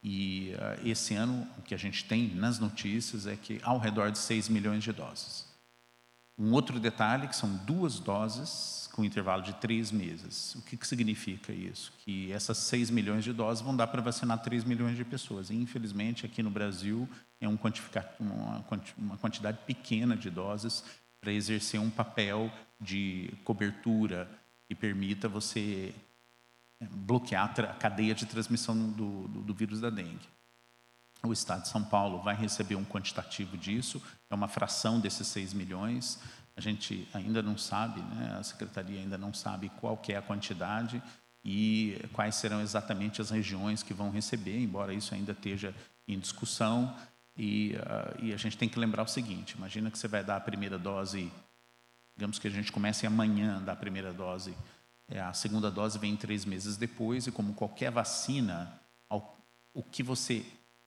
E uh, esse ano, o que a gente tem nas notícias é que ao redor de 6 milhões de doses. Um outro detalhe, que são duas doses com intervalo de três meses. O que, que significa isso? Que essas 6 milhões de doses vão dar para vacinar 3 milhões de pessoas. E, infelizmente, aqui no Brasil, é um uma, uma quantidade pequena de doses para exercer um papel de cobertura que permita você é, bloquear a cadeia de transmissão do, do, do, vírus da dengue. O Estado de São Paulo vai receber um quantitativo disso, é uma fração desses 6 milhões. A gente ainda não sabe, né? a Secretaria ainda não sabe qual é a quantidade e quais serão exatamente as regiões que vão receber, embora isso ainda esteja em discussão. E, uh, e a gente tem que lembrar o seguinte: imagina que você vai dar a primeira dose Digamos que a gente comece amanhã da primeira dose. É, a segunda dose vem três meses depois, e como qualquer vacina, ao, o que você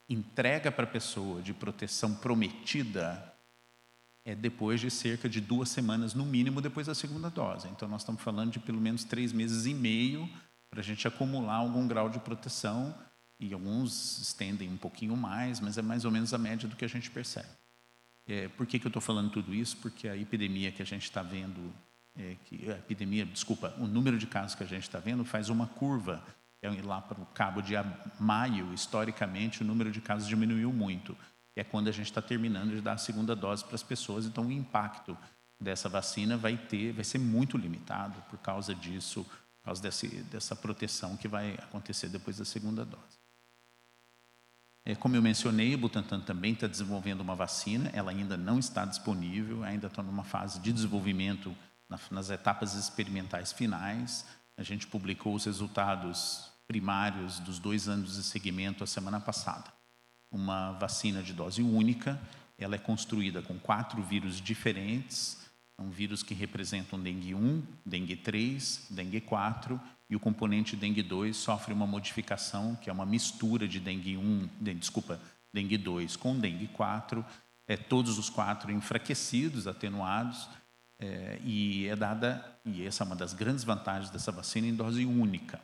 entrega para a pessoa de proteção prometida é depois de cerca de duas semanas, no mínimo, depois da segunda dose. Então, nós estamos falando de pelo menos três meses e meio para a gente acumular algum grau de proteção, e alguns estendem um pouquinho mais, mas é mais ou menos a média do que a gente percebe. É, por que, que eu estou falando tudo isso? Porque a epidemia que a gente está vendo, é, que, a epidemia, desculpa, o número de casos que a gente está vendo faz uma curva. É, lá para o cabo de maio, historicamente, o número de casos diminuiu muito. É quando a gente está terminando de dar a segunda dose para as pessoas, então o impacto dessa vacina vai ter, vai ser muito limitado por causa disso, por causa desse, dessa proteção que vai acontecer depois da segunda dose. É, como eu mencionei, o Butantan também está desenvolvendo uma vacina, ela ainda não está disponível, ainda está numa fase de desenvolvimento nas etapas experimentais finais. A gente publicou os resultados primários dos dois anos de seguimento a semana passada. Uma vacina de dose única, ela é construída com quatro vírus diferentes, um vírus que representam dengue 1, dengue 3, dengue 4 e o componente dengue 2 sofre uma modificação que é uma mistura de dengue 1, de, desculpa, dengue 2 com dengue 4, é, todos os quatro enfraquecidos, atenuados, é, e é dada, e essa é uma das grandes vantagens dessa vacina, em dose única.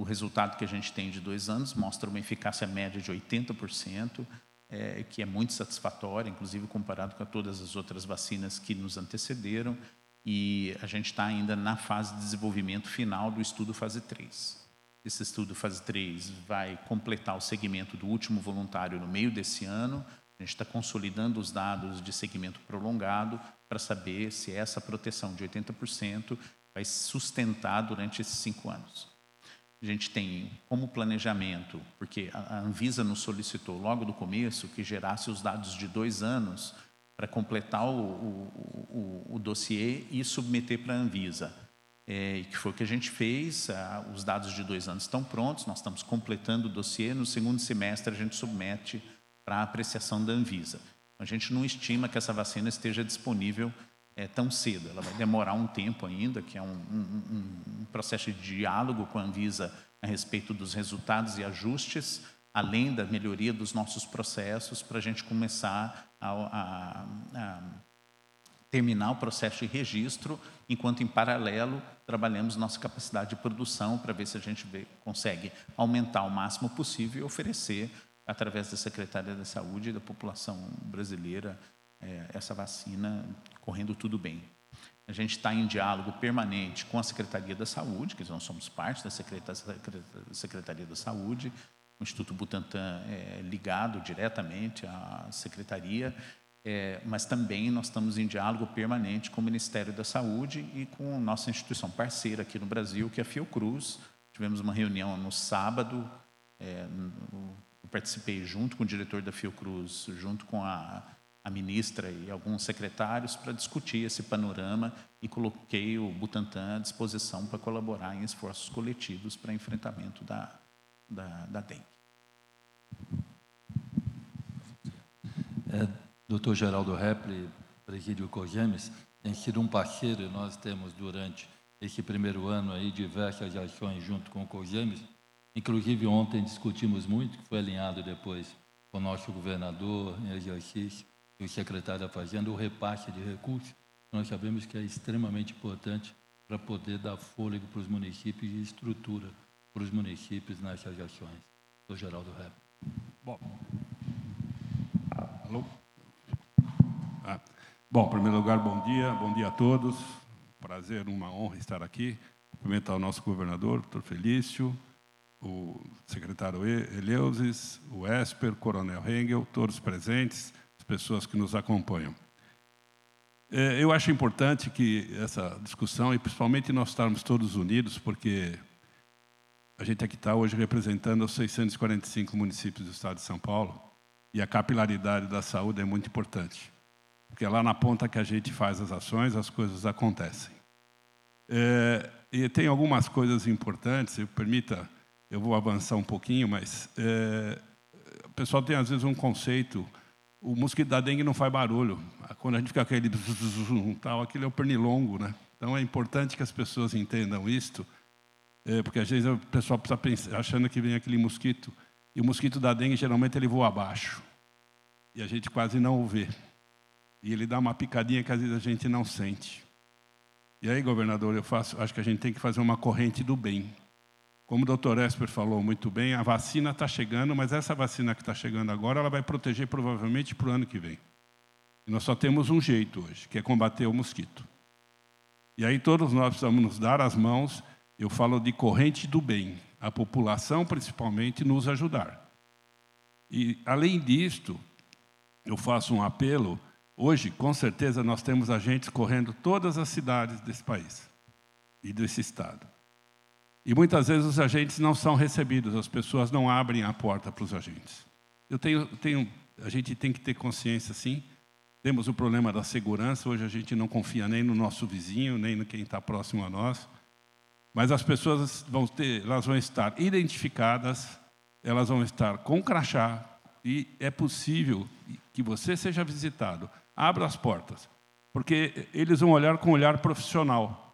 O resultado que a gente tem de dois anos mostra uma eficácia média de 80%, é, que é muito satisfatória, inclusive comparado com todas as outras vacinas que nos antecederam, e a gente está ainda na fase de desenvolvimento final do estudo fase 3. Esse estudo fase 3 vai completar o segmento do último voluntário no meio desse ano. A gente está consolidando os dados de segmento prolongado para saber se essa proteção de 80% vai sustentar durante esses cinco anos. A gente tem como planejamento, porque a Anvisa nos solicitou logo do começo que gerasse os dados de dois anos para completar o, o, o, o, dossiê e submeter para a Anvisa. É, que foi o que a gente fez, ah, os dados de dois anos estão prontos, nós estamos completando o dossiê, no segundo semestre a gente submete para a apreciação da Anvisa. A gente não estima que essa vacina esteja disponível é, tão cedo. Ela vai demorar um tempo ainda, que é um, um, um, processo de diálogo com a Anvisa a respeito dos resultados e ajustes, além da melhoria dos nossos processos, para a gente começar a, a, a terminar o processo de registro, enquanto em paralelo trabalhamos nossa capacidade de produção para ver se a gente vê, consegue aumentar o máximo possível e oferecer, através da Secretaria da Saúde e da população brasileira, é, essa vacina correndo tudo bem. A gente está em diálogo permanente com a Secretaria da Saúde, que nós somos parte da Secretaria da Saúde, o Instituto Butantan é ligado diretamente à Secretaria, é, mas também nós estamos em diálogo permanente com o Ministério da Saúde e com nossa instituição parceira aqui no Brasil, que é a Fiocruz. Tivemos uma reunião no sábado, é, eu participei junto com o diretor da Fiocruz, junto com a a ministra e alguns secretários para discutir esse panorama e coloquei o Butantan à disposição para colaborar em esforços coletivos para enfrentamento da, da, da dengue. É, Dr. Geraldo Repli, presídio Cogemes, tem sido um parceiro, nós temos durante esse primeiro ano aí diversas ações junto com o Cogemes, inclusive ontem discutimos muito, que foi alinhado depois com o nosso governador em exercício, e o secretário da Fazenda, o repasse de recursos, nós sabemos que é extremamente importante para poder dar fôlego para os municípios e estrutura para os municípios nessas ações. Do Geraldo Rep. Bom. Alô? Ah. Bom, em primeiro lugar, bom dia, bom dia a todos. Prazer, uma honra estar aqui. Cumprimentar o nosso governador, doutor Felício, o secretário Eleusis, o Esper, Coronel Hengel, todos presentes, pessoas que nos acompanham. É, eu acho importante que essa discussão, e principalmente nós estarmos todos unidos, porque a gente aqui está hoje representando os 645 municípios do estado de São Paulo, e a capilaridade da saúde é muito importante, porque é lá na ponta que a gente faz as ações, as coisas acontecem. É, e tem algumas coisas importantes, se permita, eu vou avançar um pouquinho, mas é, o pessoal tem às vezes um conceito o mosquito da dengue não faz barulho. Quando a gente fica aquele tal, aquilo é o pernilongo, né? Então é importante que as pessoas entendam isto, é, porque às vezes o pessoal está achando que vem aquele mosquito e o mosquito da dengue geralmente ele voa abaixo e a gente quase não o vê. E ele dá uma picadinha que às vezes a gente não sente. E aí, governador, eu faço, acho que a gente tem que fazer uma corrente do bem. Como o doutor Esper falou muito bem, a vacina está chegando, mas essa vacina que está chegando agora, ela vai proteger provavelmente para o ano que vem. E nós só temos um jeito hoje, que é combater o mosquito. E aí todos nós precisamos nos dar as mãos, eu falo de corrente do bem, a população principalmente nos ajudar. E além disto, eu faço um apelo, Hoje, com certeza, nós temos agentes correndo todas as cidades desse país e desse estado. E muitas vezes os agentes não são recebidos, as pessoas não abrem a porta para os agentes. Eu tenho, tenho, a gente tem que ter consciência, sim. Temos o problema da segurança. Hoje a gente não confia nem no nosso vizinho, nem no quem está próximo a nós. Mas as pessoas vão ter, elas vão estar identificadas, elas vão estar com crachá e é possível que você seja visitado. Abra as portas, porque eles vão olhar com um olhar profissional.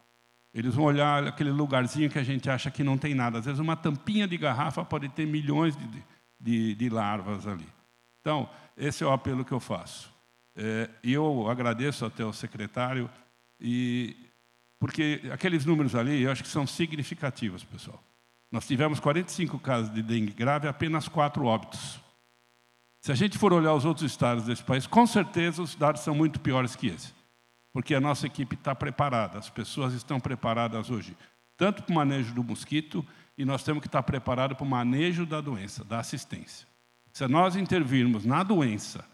Eles vão olhar aquele lugarzinho que a gente acha que não tem nada. Às vezes, uma tampinha de garrafa pode ter milhões de, de, de larvas ali. Então, esse é o apelo que eu faço. É, eu agradeço até o secretário, e, porque aqueles números ali eu acho que são significativos, pessoal. Nós tivemos 45 casos de dengue grave, apenas quatro óbitos. Se a gente for olhar os outros estados desse país, com certeza os dados são muito piores que esse porque a nossa equipe está preparada, as pessoas estão preparadas hoje, tanto para o manejo do mosquito, e nós temos que estar preparados para o manejo da doença, da assistência. Se nós intervirmos na doença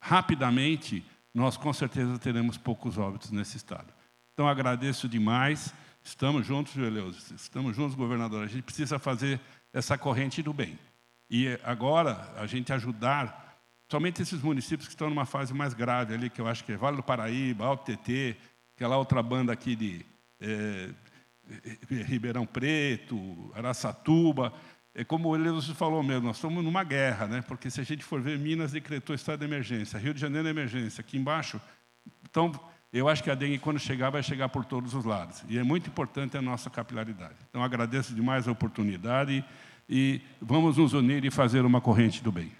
rapidamente, nós com certeza teremos poucos óbitos nesse estado. Então agradeço demais, estamos juntos, Jueleus, estamos juntos, governador. A gente precisa fazer essa corrente do bem. E agora a gente ajudar Somente esses municípios que estão numa fase mais grave ali, que eu acho que é Vale do Paraíba, Alto TT, aquela outra banda aqui de é, Ribeirão Preto, Araçatuba. É como o Eleus falou mesmo, nós estamos numa guerra, né? porque se a gente for ver, Minas decretou estado de emergência, Rio de Janeiro é emergência, aqui embaixo. Então, eu acho que a dengue, quando chegar, vai chegar por todos os lados. E é muito importante a nossa capilaridade. Então, agradeço demais a oportunidade e vamos nos unir e fazer uma corrente do bem.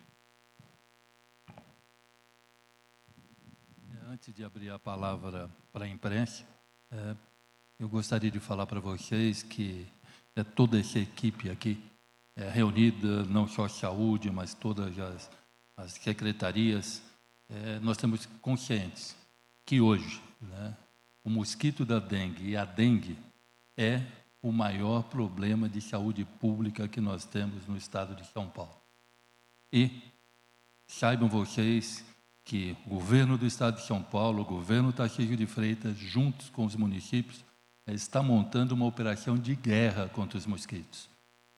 Antes de abrir a palavra para a imprensa, é, eu gostaria de falar para vocês que é, toda essa equipe aqui é, reunida, não só saúde, mas todas as, as secretarias, é, nós temos conscientes que hoje né, o mosquito da dengue e a dengue é o maior problema de saúde pública que nós temos no estado de São Paulo. E saibam vocês que o governo do estado de São Paulo, o governo Tarcísio de Freitas, juntos com os municípios, eh, está montando uma operação de guerra contra os mosquitos.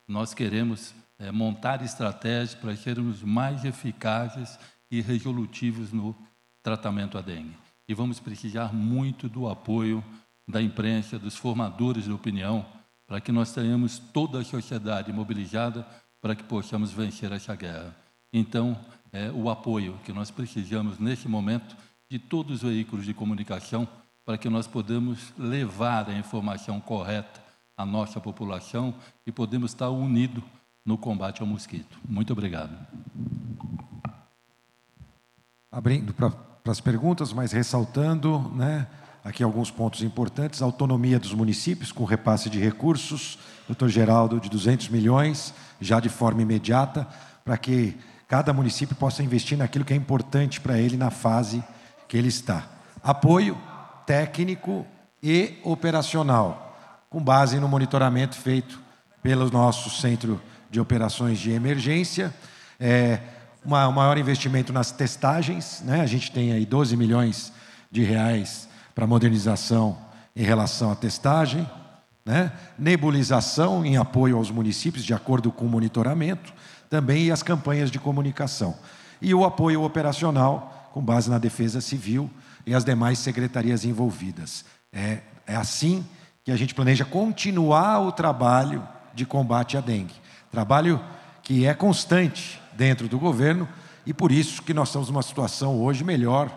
Nós queremos é, montar estratégias para sermos mais eficazes e resolutivos no tratamento à dengue. E vamos precisar muito do apoio da imprensa, dos formadores de opinião, para que nós tenhamos toda a sociedade mobilizada para que possamos vencer essa guerra. Então, é, o apoio que nós precisamos nesse momento de todos os veículos de comunicação para que nós podemos levar a informação correta à nossa população e podemos estar unidos no combate ao mosquito. Muito obrigado. Abrindo para as perguntas, mas ressaltando, né, aqui alguns pontos importantes, autonomia dos municípios com repasse de recursos, doutor Geraldo, de 200 milhões, já de forma imediata, para que cada município possa investir naquilo que é importante para ele na fase que ele está. Apoio técnico e operacional, com base no monitoramento feito pelo nosso Centro de Operações de Emergência. É, um maior investimento nas testagens, né? a gente tem aí 12 milhões de reais para modernização em relação à testagem, né? nebulização em apoio aos municípios, de acordo com o monitoramento, também e as campanhas de comunicação. E o apoio operacional, com base na Defesa Civil e as demais secretarias envolvidas. É, é assim que a gente planeja continuar o trabalho de combate à dengue. Trabalho que é constante dentro do governo e por isso que nós estamos numa situação hoje melhor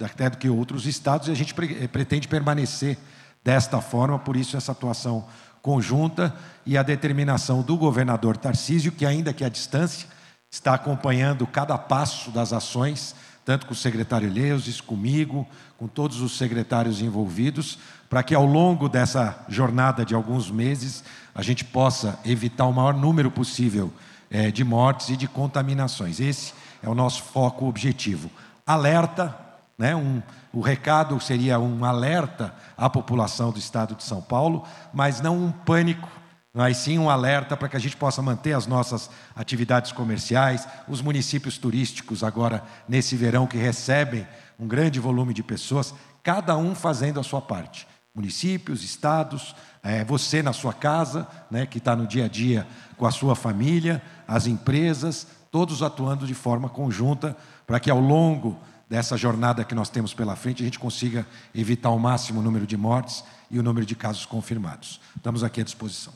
até do que outros estados e a gente pretende permanecer desta forma, por isso essa atuação conjunta e a determinação do governador Tarcísio, que, ainda que à distância, está acompanhando cada passo das ações, tanto com o secretário Leuses, comigo, com todos os secretários envolvidos, para que ao longo dessa jornada de alguns meses a gente possa evitar o maior número possível é, de mortes e de contaminações. Esse é o nosso foco objetivo. Alerta, né, um, o recado seria um alerta à população do estado de São Paulo, mas não um pânico, mas sim um alerta para que a gente possa manter as nossas atividades comerciais, os municípios turísticos agora nesse verão que recebem um grande volume de pessoas, cada um fazendo a sua parte. Municípios, estados, é, você na sua casa, né, que está no dia a dia com a sua família, as empresas, todos atuando de forma conjunta para que ao longo dessa jornada que nós temos pela frente a gente consiga evitar o máximo número de mortes e o número de casos confirmados. Estamos aqui à disposição.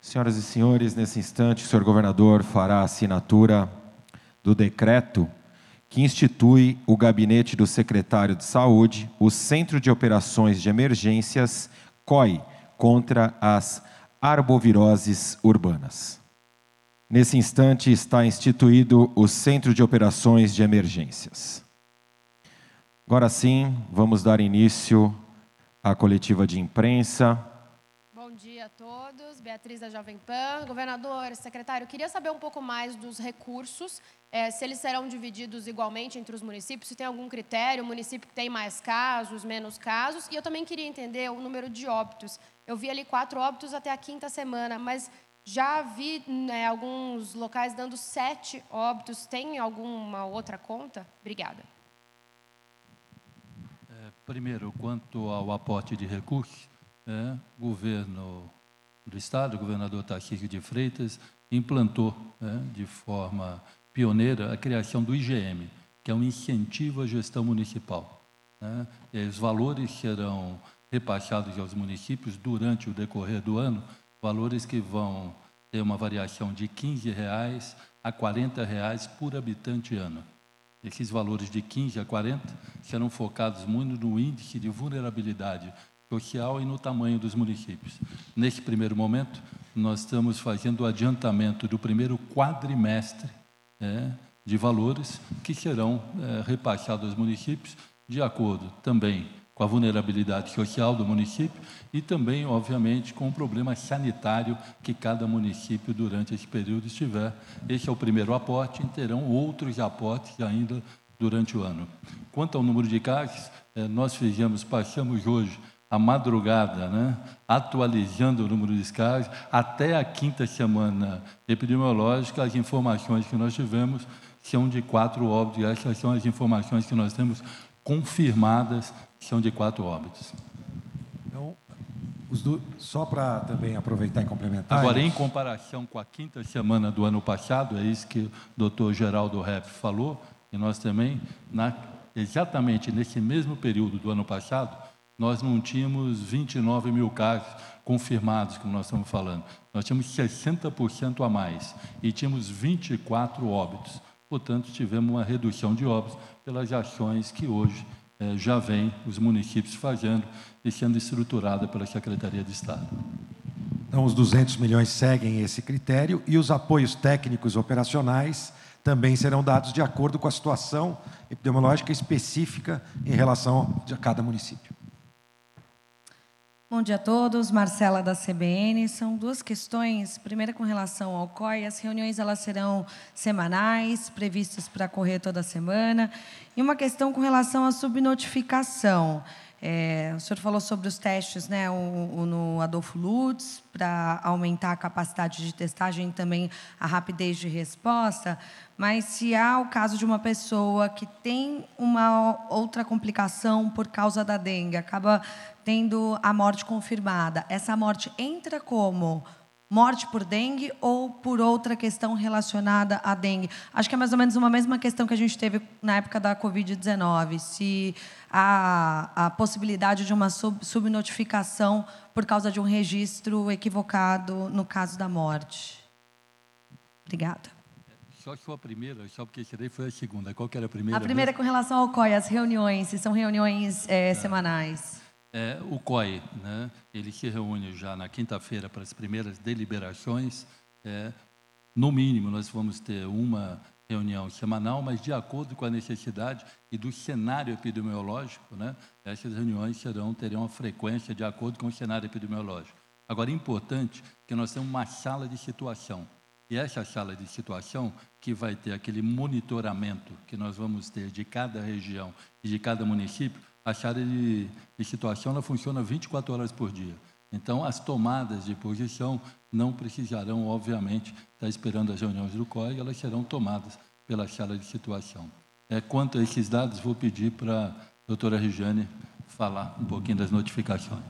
Senhoras e senhores, nesse instante, o senhor governador fará a assinatura do decreto que institui o gabinete do secretário de Saúde, o Centro de Operações de Emergências, COI, contra as arboviroses urbanas. Nesse instante está instituído o Centro de Operações de Emergências. Agora sim, vamos dar início à coletiva de imprensa. Bom dia a todos. Beatriz da Jovem Pan. Governador, secretário, queria saber um pouco mais dos recursos, é, se eles serão divididos igualmente entre os municípios, se tem algum critério, o município que tem mais casos, menos casos. E eu também queria entender o número de óbitos. Eu vi ali quatro óbitos até a quinta semana, mas já vi né, alguns locais dando sete óbitos. Tem alguma outra conta? Obrigada. É, primeiro, quanto ao aporte de recursos, é, o governo do Estado, o governador Tarcísio de Freitas, implantou é, de forma pioneira a criação do IGM, que é um incentivo à gestão municipal. Né? Os valores serão repassados aos municípios durante o decorrer do ano valores que vão ter uma variação de 15 reais a 40 reais por habitante ano. Esses valores de 15 a 40 serão focados muito no índice de vulnerabilidade social e no tamanho dos municípios. Nesse primeiro momento, nós estamos fazendo o adiantamento do primeiro quadrimestre é, de valores que serão é, repassados aos municípios de acordo também com a vulnerabilidade social do município e também, obviamente, com o problema sanitário que cada município durante esse período estiver. Esse é o primeiro aporte, e terão outros aportes ainda durante o ano. Quanto ao número de casos, eh, nós fizemos, passamos hoje a madrugada, né, atualizando o número de casos, até a quinta semana epidemiológica, as informações que nós tivemos são de quatro óbitos, essas são as informações que nós temos confirmadas são de quatro óbitos. Então, do, só para também aproveitar e complementar. Agora, em comparação com a quinta semana do ano passado, é isso que o doutor Geraldo Rep falou, e nós também, na, exatamente nesse mesmo período do ano passado, nós não tínhamos 29 mil casos confirmados, como nós estamos falando. Nós tínhamos 60% a mais e tínhamos 24 óbitos. Portanto, tivemos uma redução de óbitos pelas ações que hoje eh, já vem os municípios fazendo e sendo estruturada pela Secretaria de Estado. Então, os 200 milhões seguem esse critério e os apoios técnicos operacionais também serão dados de acordo com a situação epidemiológica específica em relação a cada município. Bom dia a todos, Marcela da CBN. São duas questões. Primeira com relação ao COI, as reuniões elas serão semanais, previstas para correr toda semana. E uma questão com relação à subnotificação. É, o senhor falou sobre os testes né, o, o, no Adolfo Lutz, para aumentar a capacidade de testagem e também a rapidez de resposta, mas se há o caso de uma pessoa que tem uma outra complicação por causa da dengue, acaba tendo a morte confirmada, essa morte entra como morte por dengue ou por outra questão relacionada à dengue? Acho que é mais ou menos uma mesma questão que a gente teve na época da Covid-19. Se há a possibilidade de uma sub subnotificação por causa de um registro equivocado no caso da morte. Obrigada. Só que foi a primeira, só porque esse daí foi a segunda. Qual que era a primeira? A primeira é com relação ao COI, as reuniões, se são reuniões é, semanais. É, o COI, né, ele se reúne já na quinta-feira para as primeiras deliberações. É, no mínimo, nós vamos ter uma reunião semanal, mas de acordo com a necessidade e do cenário epidemiológico, né, essas reuniões serão, terão uma frequência de acordo com o cenário epidemiológico. Agora, é importante que nós temos uma sala de situação. E essa sala de situação, que vai ter aquele monitoramento que nós vamos ter de cada região e de cada município, a de, de situação ela funciona 24 horas por dia. Então, as tomadas de posição não precisarão, obviamente, estar esperando as reuniões do COI, elas serão tomadas pela sala de situação. É, quanto a esses dados, vou pedir para a doutora Regiane falar um pouquinho das notificações.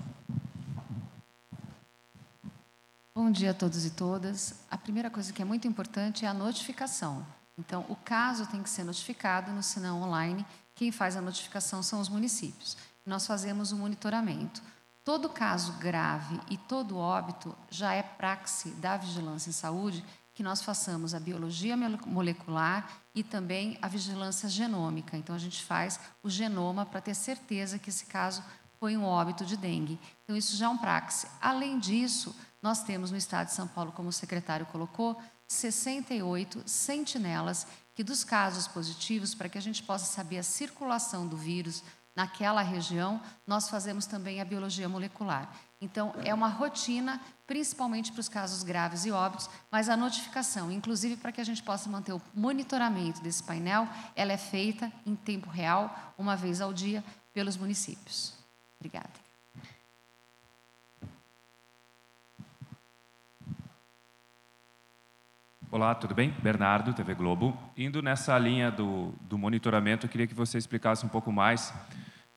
Bom dia a todos e todas. A primeira coisa que é muito importante é a notificação. Então, o caso tem que ser notificado no Sinão Online. Quem faz a notificação são os municípios. Nós fazemos o monitoramento. Todo caso grave e todo óbito já é praxe da vigilância em saúde que nós façamos a biologia molecular e também a vigilância genômica. Então, a gente faz o genoma para ter certeza que esse caso foi um óbito de dengue. Então, isso já é um praxe. Além disso, nós temos no estado de São Paulo, como o secretário colocou, 68 sentinelas que, dos casos positivos, para que a gente possa saber a circulação do vírus naquela região, nós fazemos também a biologia molecular. Então, é uma rotina, principalmente para os casos graves e óbitos, mas a notificação, inclusive para que a gente possa manter o monitoramento desse painel, ela é feita em tempo real, uma vez ao dia, pelos municípios. Obrigada. Olá, tudo bem? Bernardo, TV Globo. Indo nessa linha do, do monitoramento, eu queria que você explicasse um pouco mais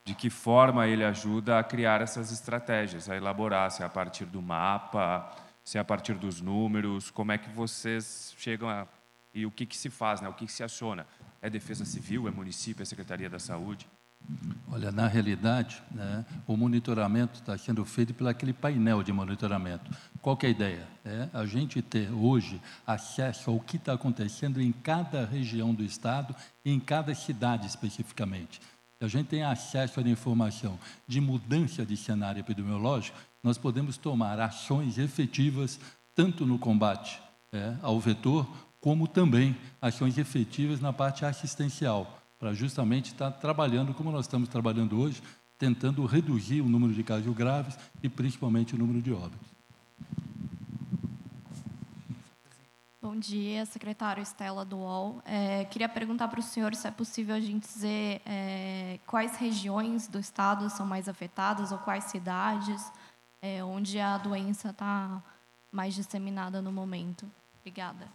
de que forma ele ajuda a criar essas estratégias, a elaborar, se é a partir do mapa, se é a partir dos números, como é que vocês chegam a... e o que, que se faz, né? o que, que se aciona? É defesa civil, é município, é secretaria da saúde? Olha, na realidade, né, o monitoramento está sendo feito pelo aquele painel de monitoramento. Qual é a ideia? É a gente ter hoje acesso ao que está acontecendo em cada região do estado em cada cidade especificamente se a gente tem acesso à informação de mudança de cenário epidemiológico, nós podemos tomar ações efetivas tanto no combate é, ao vetor, como também ações efetivas na parte assistencial, para justamente estar trabalhando como nós estamos trabalhando hoje, tentando reduzir o número de casos graves e principalmente o número de óbitos. Bom dia, secretário Estela do UOL. É, queria perguntar para o senhor se é possível a gente dizer é, quais regiões do estado são mais afetadas ou quais cidades é, onde a doença está mais disseminada no momento. Obrigada.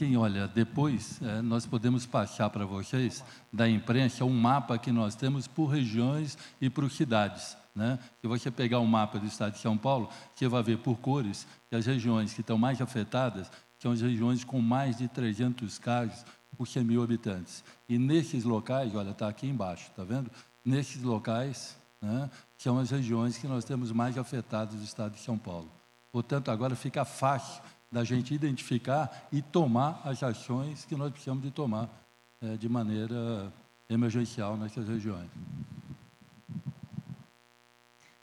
Sim, olha, depois é, nós podemos passar para vocês da imprensa um mapa que nós temos por regiões e por cidades. Né? Se você pegar o um mapa do estado de São Paulo, você vai ver por cores que as regiões que estão mais afetadas são as regiões com mais de 300 casos por 100 mil habitantes. E nesses locais, olha, está aqui embaixo, está vendo? Nesses locais, né, são as regiões que nós temos mais afetadas do estado de São Paulo. Portanto, agora fica fácil da gente identificar e tomar as ações que nós precisamos de tomar é, de maneira emergencial nessas regiões.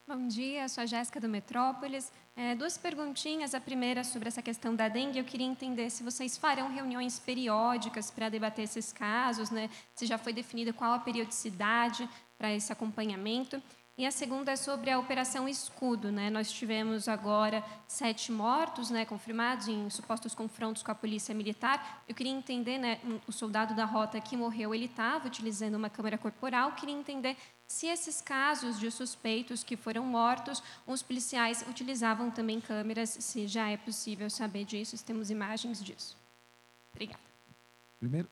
Bom dia, sou a Jéssica do Metrópolis. É, duas perguntinhas. A primeira sobre essa questão da dengue. Eu queria entender se vocês farão reuniões periódicas para debater esses casos, né? se já foi definida qual a periodicidade para esse acompanhamento. E a segunda é sobre a Operação Escudo. Né? Nós tivemos agora sete mortos né, confirmados em supostos confrontos com a polícia militar. Eu queria entender, né, o soldado da rota que morreu, ele estava utilizando uma câmera corporal. Eu queria entender se esses casos de suspeitos que foram mortos, os policiais utilizavam também câmeras, se já é possível saber disso, se temos imagens disso. Obrigada. Primeiro,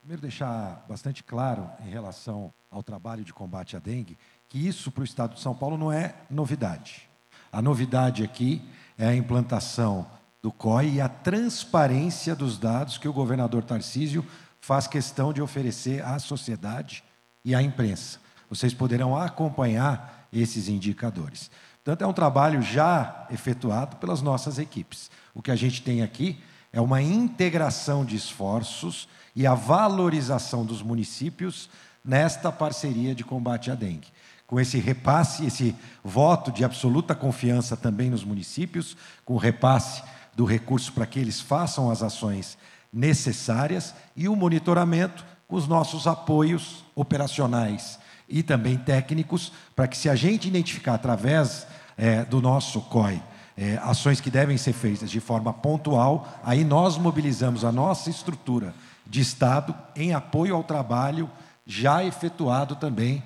primeiro deixar bastante claro em relação ao trabalho de combate à dengue, que isso para o Estado de São Paulo não é novidade. A novidade aqui é a implantação do COI e a transparência dos dados que o governador Tarcísio faz questão de oferecer à sociedade e à imprensa. Vocês poderão acompanhar esses indicadores. Portanto, é um trabalho já efetuado pelas nossas equipes. O que a gente tem aqui é uma integração de esforços e a valorização dos municípios nesta parceria de combate à dengue com esse repasse, esse voto de absoluta confiança também nos municípios, com o repasse do recurso para que eles façam as ações necessárias e o monitoramento com os nossos apoios operacionais e também técnicos, para que se a gente identificar através é, do nosso COI é, ações que devem ser feitas de forma pontual, aí nós mobilizamos a nossa estrutura de Estado em apoio ao trabalho já efetuado também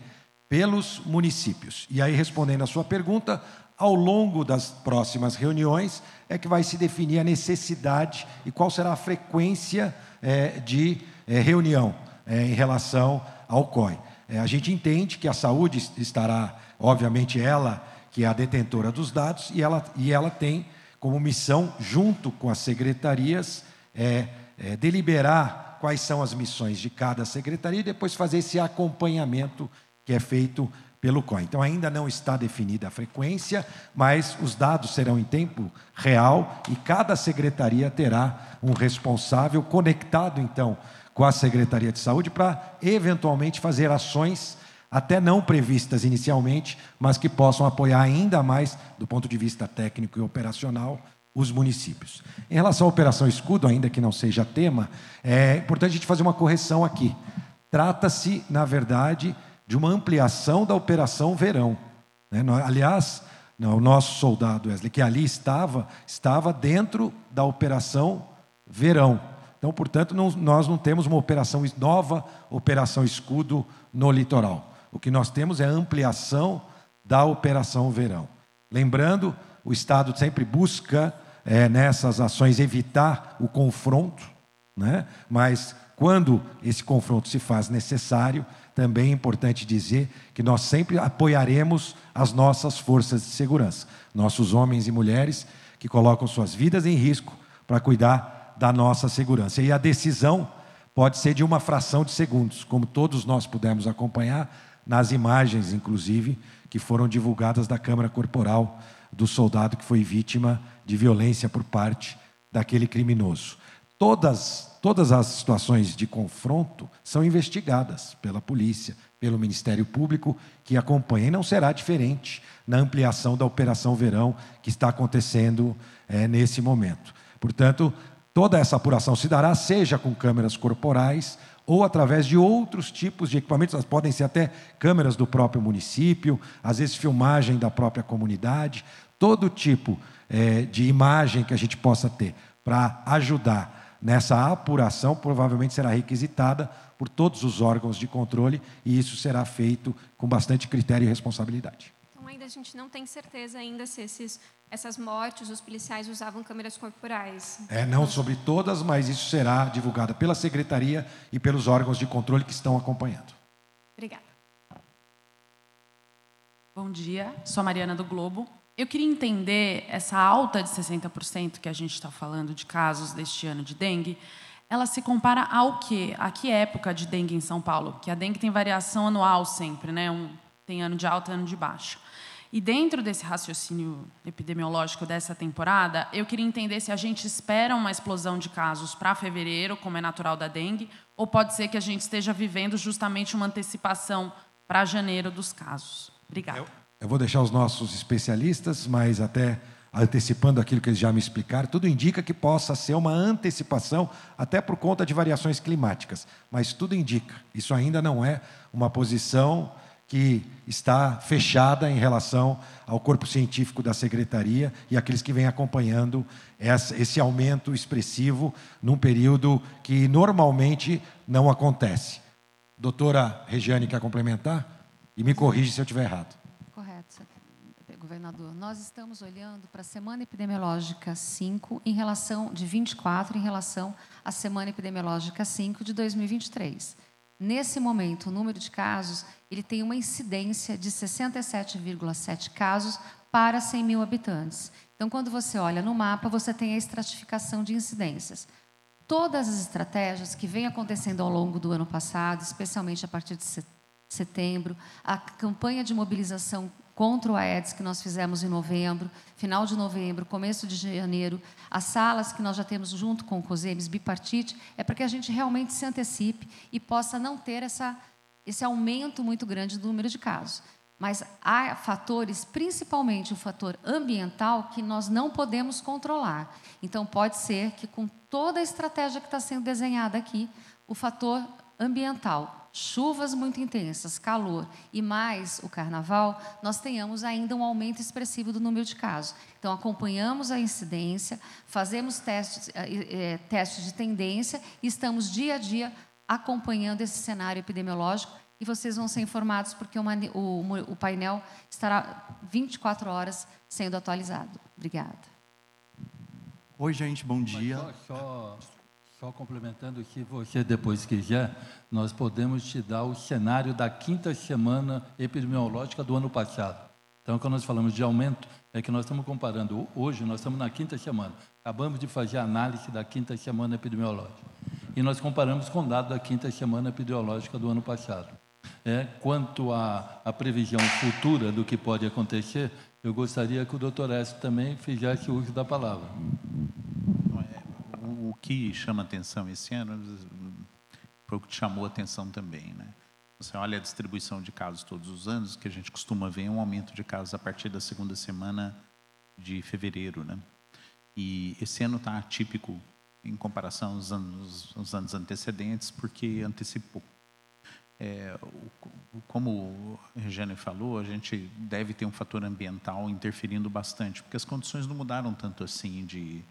pelos municípios. E aí, respondendo à sua pergunta, Ao longo das próximas reuniões é que vai se definir a necessidade e qual será a frequência é, de é, reunião é, em relação ao COI. É, a gente entende que a saúde estará, obviamente, ela que é a detentora dos dados, e ela, e ela tem como missão, junto com as secretarias, é, é, deliberar quais são as missões de cada secretaria e depois fazer esse acompanhamento que é feito pelo COI. Então, ainda não está definida a frequência, mas os dados serão em tempo real e cada secretaria terá um responsável conectado, então, com a Secretaria de Saúde para, eventualmente, fazer ações até não previstas inicialmente, mas que possam apoiar ainda mais, do ponto de vista técnico e operacional, os municípios. Em relação à Operação Escudo, ainda que não seja tema, é importante a gente fazer uma correção aqui. Trata-se, na verdade, de uma ampliação da Operação Verão. Né? Aliás, o nosso soldado Wesley, que ali estava, estava dentro da Operação Verão. Então, portanto, não, nós não temos uma operação nova, Operação Escudo no litoral. O que nós temos é a ampliação da Operação Verão. Lembrando, o Estado sempre busca, é, nessas ações, evitar o confronto, né? mas quando esse confronto se faz necessário, também é importante dizer que nós sempre apoiaremos as nossas forças de segurança, nossos homens e mulheres que colocam suas vidas em risco para cuidar da nossa segurança. E a decisão pode ser de uma fração de segundos, como todos nós pudemos acompanhar nas imagens, inclusive, que foram divulgadas da câmara corporal do soldado que foi vítima de violência por parte daquele criminoso. Todas, todas as situações de confronto são investigadas pela polícia, pelo Ministério Público, que acompanha. E não será diferente na ampliação da Operação Verão que está acontecendo é, nesse momento. Portanto, toda essa apuração se dará, seja com câmeras corporais ou através de outros tipos de equipamentos, podem ser até câmeras do próprio município, às vezes filmagem da própria comunidade, todo tipo é, de imagem que a gente possa ter para ajudar nessa apuração, provavelmente será requisitada por todos os órgãos de controle e isso será feito com bastante critério e responsabilidade. Então, ainda a gente não tem certeza ainda se esses essas mortes, os policiais usavam câmeras corporais. É, não sobre todas, mas isso será divulgado pela secretaria e pelos órgãos de controle que estão acompanhando. Obrigada. Bom dia, sou a Mariana do Globo. Eu queria entender essa alta de 60% que a gente está falando de casos deste ano de dengue, ela se compara ao quê? A que época de dengue em São Paulo? Que a dengue tem variação anual sempre, né? Um, tem ano de alta, ano de baixo. E dentro desse raciocínio epidemiológico dessa temporada, eu queria entender se a gente espera uma explosão de casos para fevereiro, como é natural da dengue, ou pode ser que a gente esteja vivendo justamente uma antecipação para janeiro dos casos. Obrigada. Eu, eu vou deixar os nossos especialistas, mas até antecipando aquilo que eles já me explicaram, tudo indica que possa ser uma antecipação, até por conta de variações climáticas. Mas tudo indica. Isso ainda não é uma posição que está fechada em relação ao corpo científico da secretaria e aqueles que vêm acompanhando esse aumento expressivo num período que normalmente não acontece. Doutora Regiane, quer complementar? E me corrige se eu estiver errado. Nós estamos olhando para a semana epidemiológica 5 em relação de 24 em relação à semana epidemiológica 5 de 2023. Nesse momento, o número de casos ele tem uma incidência de 67,7 casos para 100 mil habitantes. Então, quando você olha no mapa, você tem a estratificação de incidências. Todas as estratégias que vêm acontecendo ao longo do ano passado, especialmente a partir de setembro, a campanha de mobilização contra o Aedes que nós fizemos em novembro, final de novembro, começo de janeiro, as salas que nós já temos junto com o COSEMES, bipartite, é para que a gente realmente se antecipe e possa não ter essa, esse aumento muito grande do número de casos. Mas há fatores, principalmente o fator ambiental, que nós não podemos controlar. Então, pode ser que, com toda a estratégia que está sendo desenhada aqui, o fator ambiental chuvas muito intensas, calor e mais o carnaval, nós tenhamos ainda um aumento expressivo do número de casos. Então, acompanhamos a incidência, fazemos testes, é, testes de tendência e estamos dia a dia acompanhando esse cenário epidemiológico e vocês vão ser informados porque o, o, o painel estará 24 horas sendo atualizado. Obrigada. Oi, gente, bom dia. Só, só, só, complementando que você depois quiser, nós podemos te dar o cenário da quinta semana epidemiológica do ano passado. Então, quando nós falamos de aumento, é que nós estamos comparando. Hoje, nós estamos na quinta semana. Acabamos de fazer a análise da quinta semana epidemiológica. E nós comparamos com o dado da quinta semana epidemiológica do ano passado. É, quanto à, à previsão futura do que pode acontecer, eu gostaria que o doutor Écio também fizesse uso da palavra. O que chama atenção esse ano foi o que chamou atenção também. Né? Você olha a distribuição de casos todos os anos, que a gente costuma ver um aumento de casos a partir da segunda semana de fevereiro. Né? E esse ano está atípico em comparação aos anos, aos anos antecedentes, porque antecipou. É, como a Regiane falou, a gente deve ter um fator ambiental interferindo bastante, porque as condições não mudaram tanto assim de,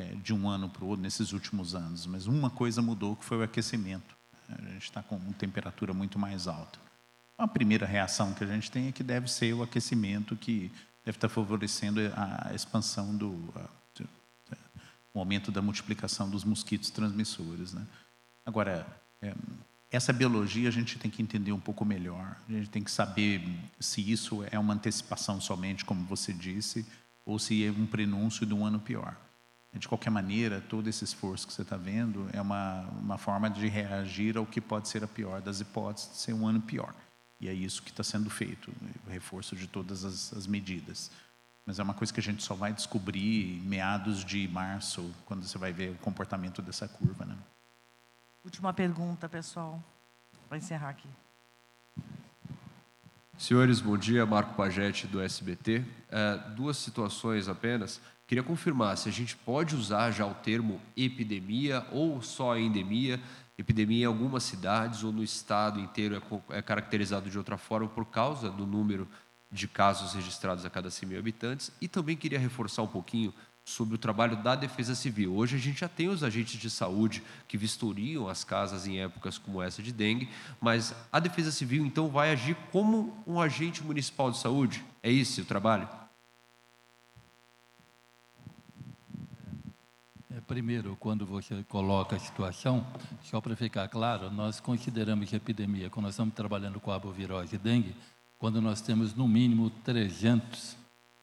é, de um ano para o outro nesses últimos anos, mas uma coisa mudou, que foi o aquecimento. A gente está com uma temperatura muito mais alta. A primeira reação que a gente tem é que deve ser o aquecimento que deve estar favorecendo a expansão do a, o aumento da multiplicação dos mosquitos transmissores. Né? Agora, é, essa biologia a gente tem que entender um pouco melhor. A gente tem que saber se isso é uma antecipação somente, como você disse, ou se é um prenúncio de um ano pior. De qualquer maneira, todo esse esforço que você está vendo é uma, uma forma de reagir ao que pode ser a pior das hipóteses de ser um ano pior. E é isso que está sendo feito, o reforço de todas as, as medidas. Mas é uma coisa que a gente só vai descobrir meados de março, quando você vai ver o comportamento dessa curva. Né? Última pergunta, pessoal, para encerrar aqui. Senhores, bom dia. Marco Pagete, do SBT. É, duas situações apenas. Queria confirmar se a gente pode usar já o termo epidemia ou só endemia. Epidemia em algumas cidades ou no estado inteiro é, é caracterizado de outra forma por causa do número de casos registrados a cada 100 mil habitantes. E também queria reforçar um pouquinho sobre o trabalho da Defesa Civil. Hoje a gente já tem os agentes de saúde que vistoriam as casas em épocas como essa de dengue, mas a Defesa Civil então vai agir como um agente municipal de saúde? É esse o trabalho? Primeiro, quando você coloca a situação, só para ficar claro, nós consideramos epidemia, quando nós estamos trabalhando com a arbovirose e dengue, quando nós temos no mínimo 300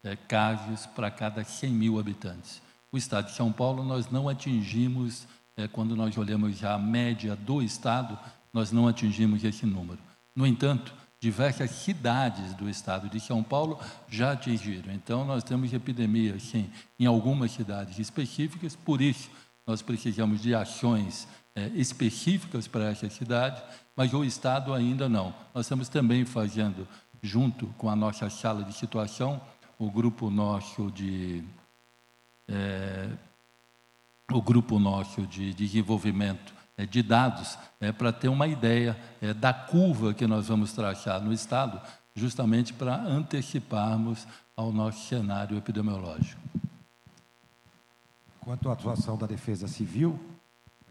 é, para cada 100 mil habitantes. O estado de São Paulo, nós não atingimos, é, quando nós olhamos já a média do estado, nós não atingimos esse número. No entanto, diversas cidades do estado de São Paulo já atingiram. Então, nós temos epidemia, sim, em algumas cidades específicas, por isso nós precisamos de ações é, específicas para essa cidade, mas o Estado ainda não. Nós estamos também fazendo, junto com a nossa sala de situação, o grupo nosso de é, o grupo nosso de desenvolvimento é, de dados é, para ter uma ideia é, da curva que nós vamos traçar no Estado, justamente para anteciparmos ao nosso cenário epidemiológico. Quanto à atuação da Defesa Civil,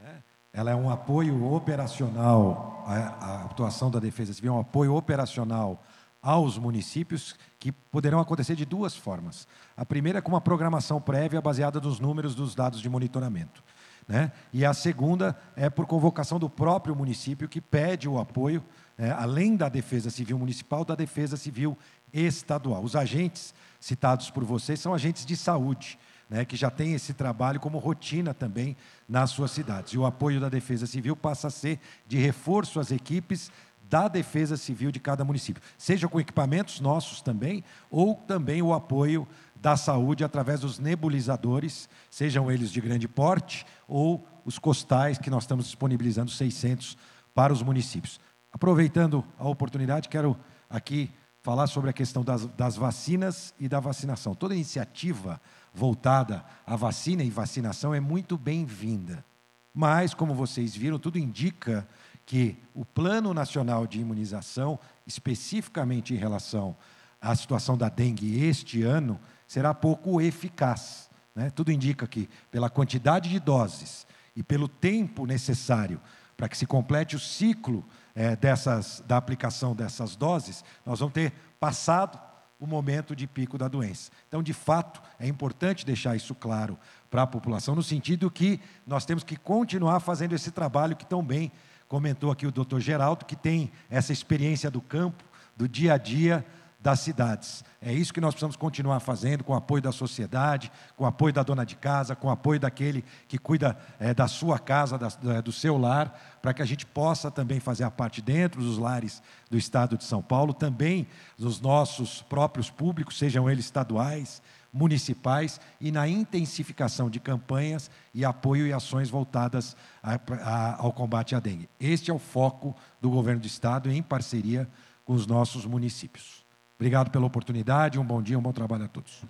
né, ela é um apoio operacional, a, a atuação da Defesa Civil é um apoio operacional aos municípios que poderão acontecer de duas formas. A primeira é com uma programação prévia baseada nos números dos dados de monitoramento. Né? E a segunda é por convocação do próprio município, que pede o apoio, é, além da Defesa Civil Municipal, da Defesa Civil Estadual. Os agentes citados por vocês são agentes de saúde, né, que já têm esse trabalho como rotina também nas suas cidades. E o apoio da Defesa Civil passa a ser de reforço às equipes da Defesa Civil de cada município, seja com equipamentos nossos também, ou também o apoio da saúde através dos nebulizadores, sejam eles de grande porte ou os costais que nós estamos disponibilizando 600 para os municípios. Aproveitando a oportunidade, quero aqui falar sobre a questão das, das vacinas e da vacinação. Toda iniciativa voltada à vacina e vacinação é muito bem-vinda. Mas, como vocês viram, tudo indica que o Plano Nacional de Imunização, especificamente em relação à situação da dengue este ano, será pouco eficaz. Né? Tudo indica que, pela quantidade de doses e pelo tempo necessário para que se complete o ciclo é, dessas, da aplicação dessas doses, nós vamos ter passado o momento de pico da doença. Então, de fato, é importante deixar isso claro para a população, no sentido que nós temos que continuar fazendo esse trabalho que tão bem comentou aqui o doutor Geraldo, que tem essa experiência do campo, do dia a dia das cidades. É isso que nós precisamos continuar fazendo, com o apoio da sociedade, com o apoio da dona de casa, com o apoio daquele que cuida é, da sua casa, da, do seu lar, para que a gente possa também fazer a parte dentro dos lares do Estado de São Paulo, também dos nossos próprios públicos, sejam eles estaduais, municipais, e na intensificação de campanhas e apoio e ações voltadas a, a, ao combate à dengue. Este é o foco do governo do Estado, em parceria com os nossos municípios. Obrigado pela oportunidade, um bom dia, um bom trabalho a todos.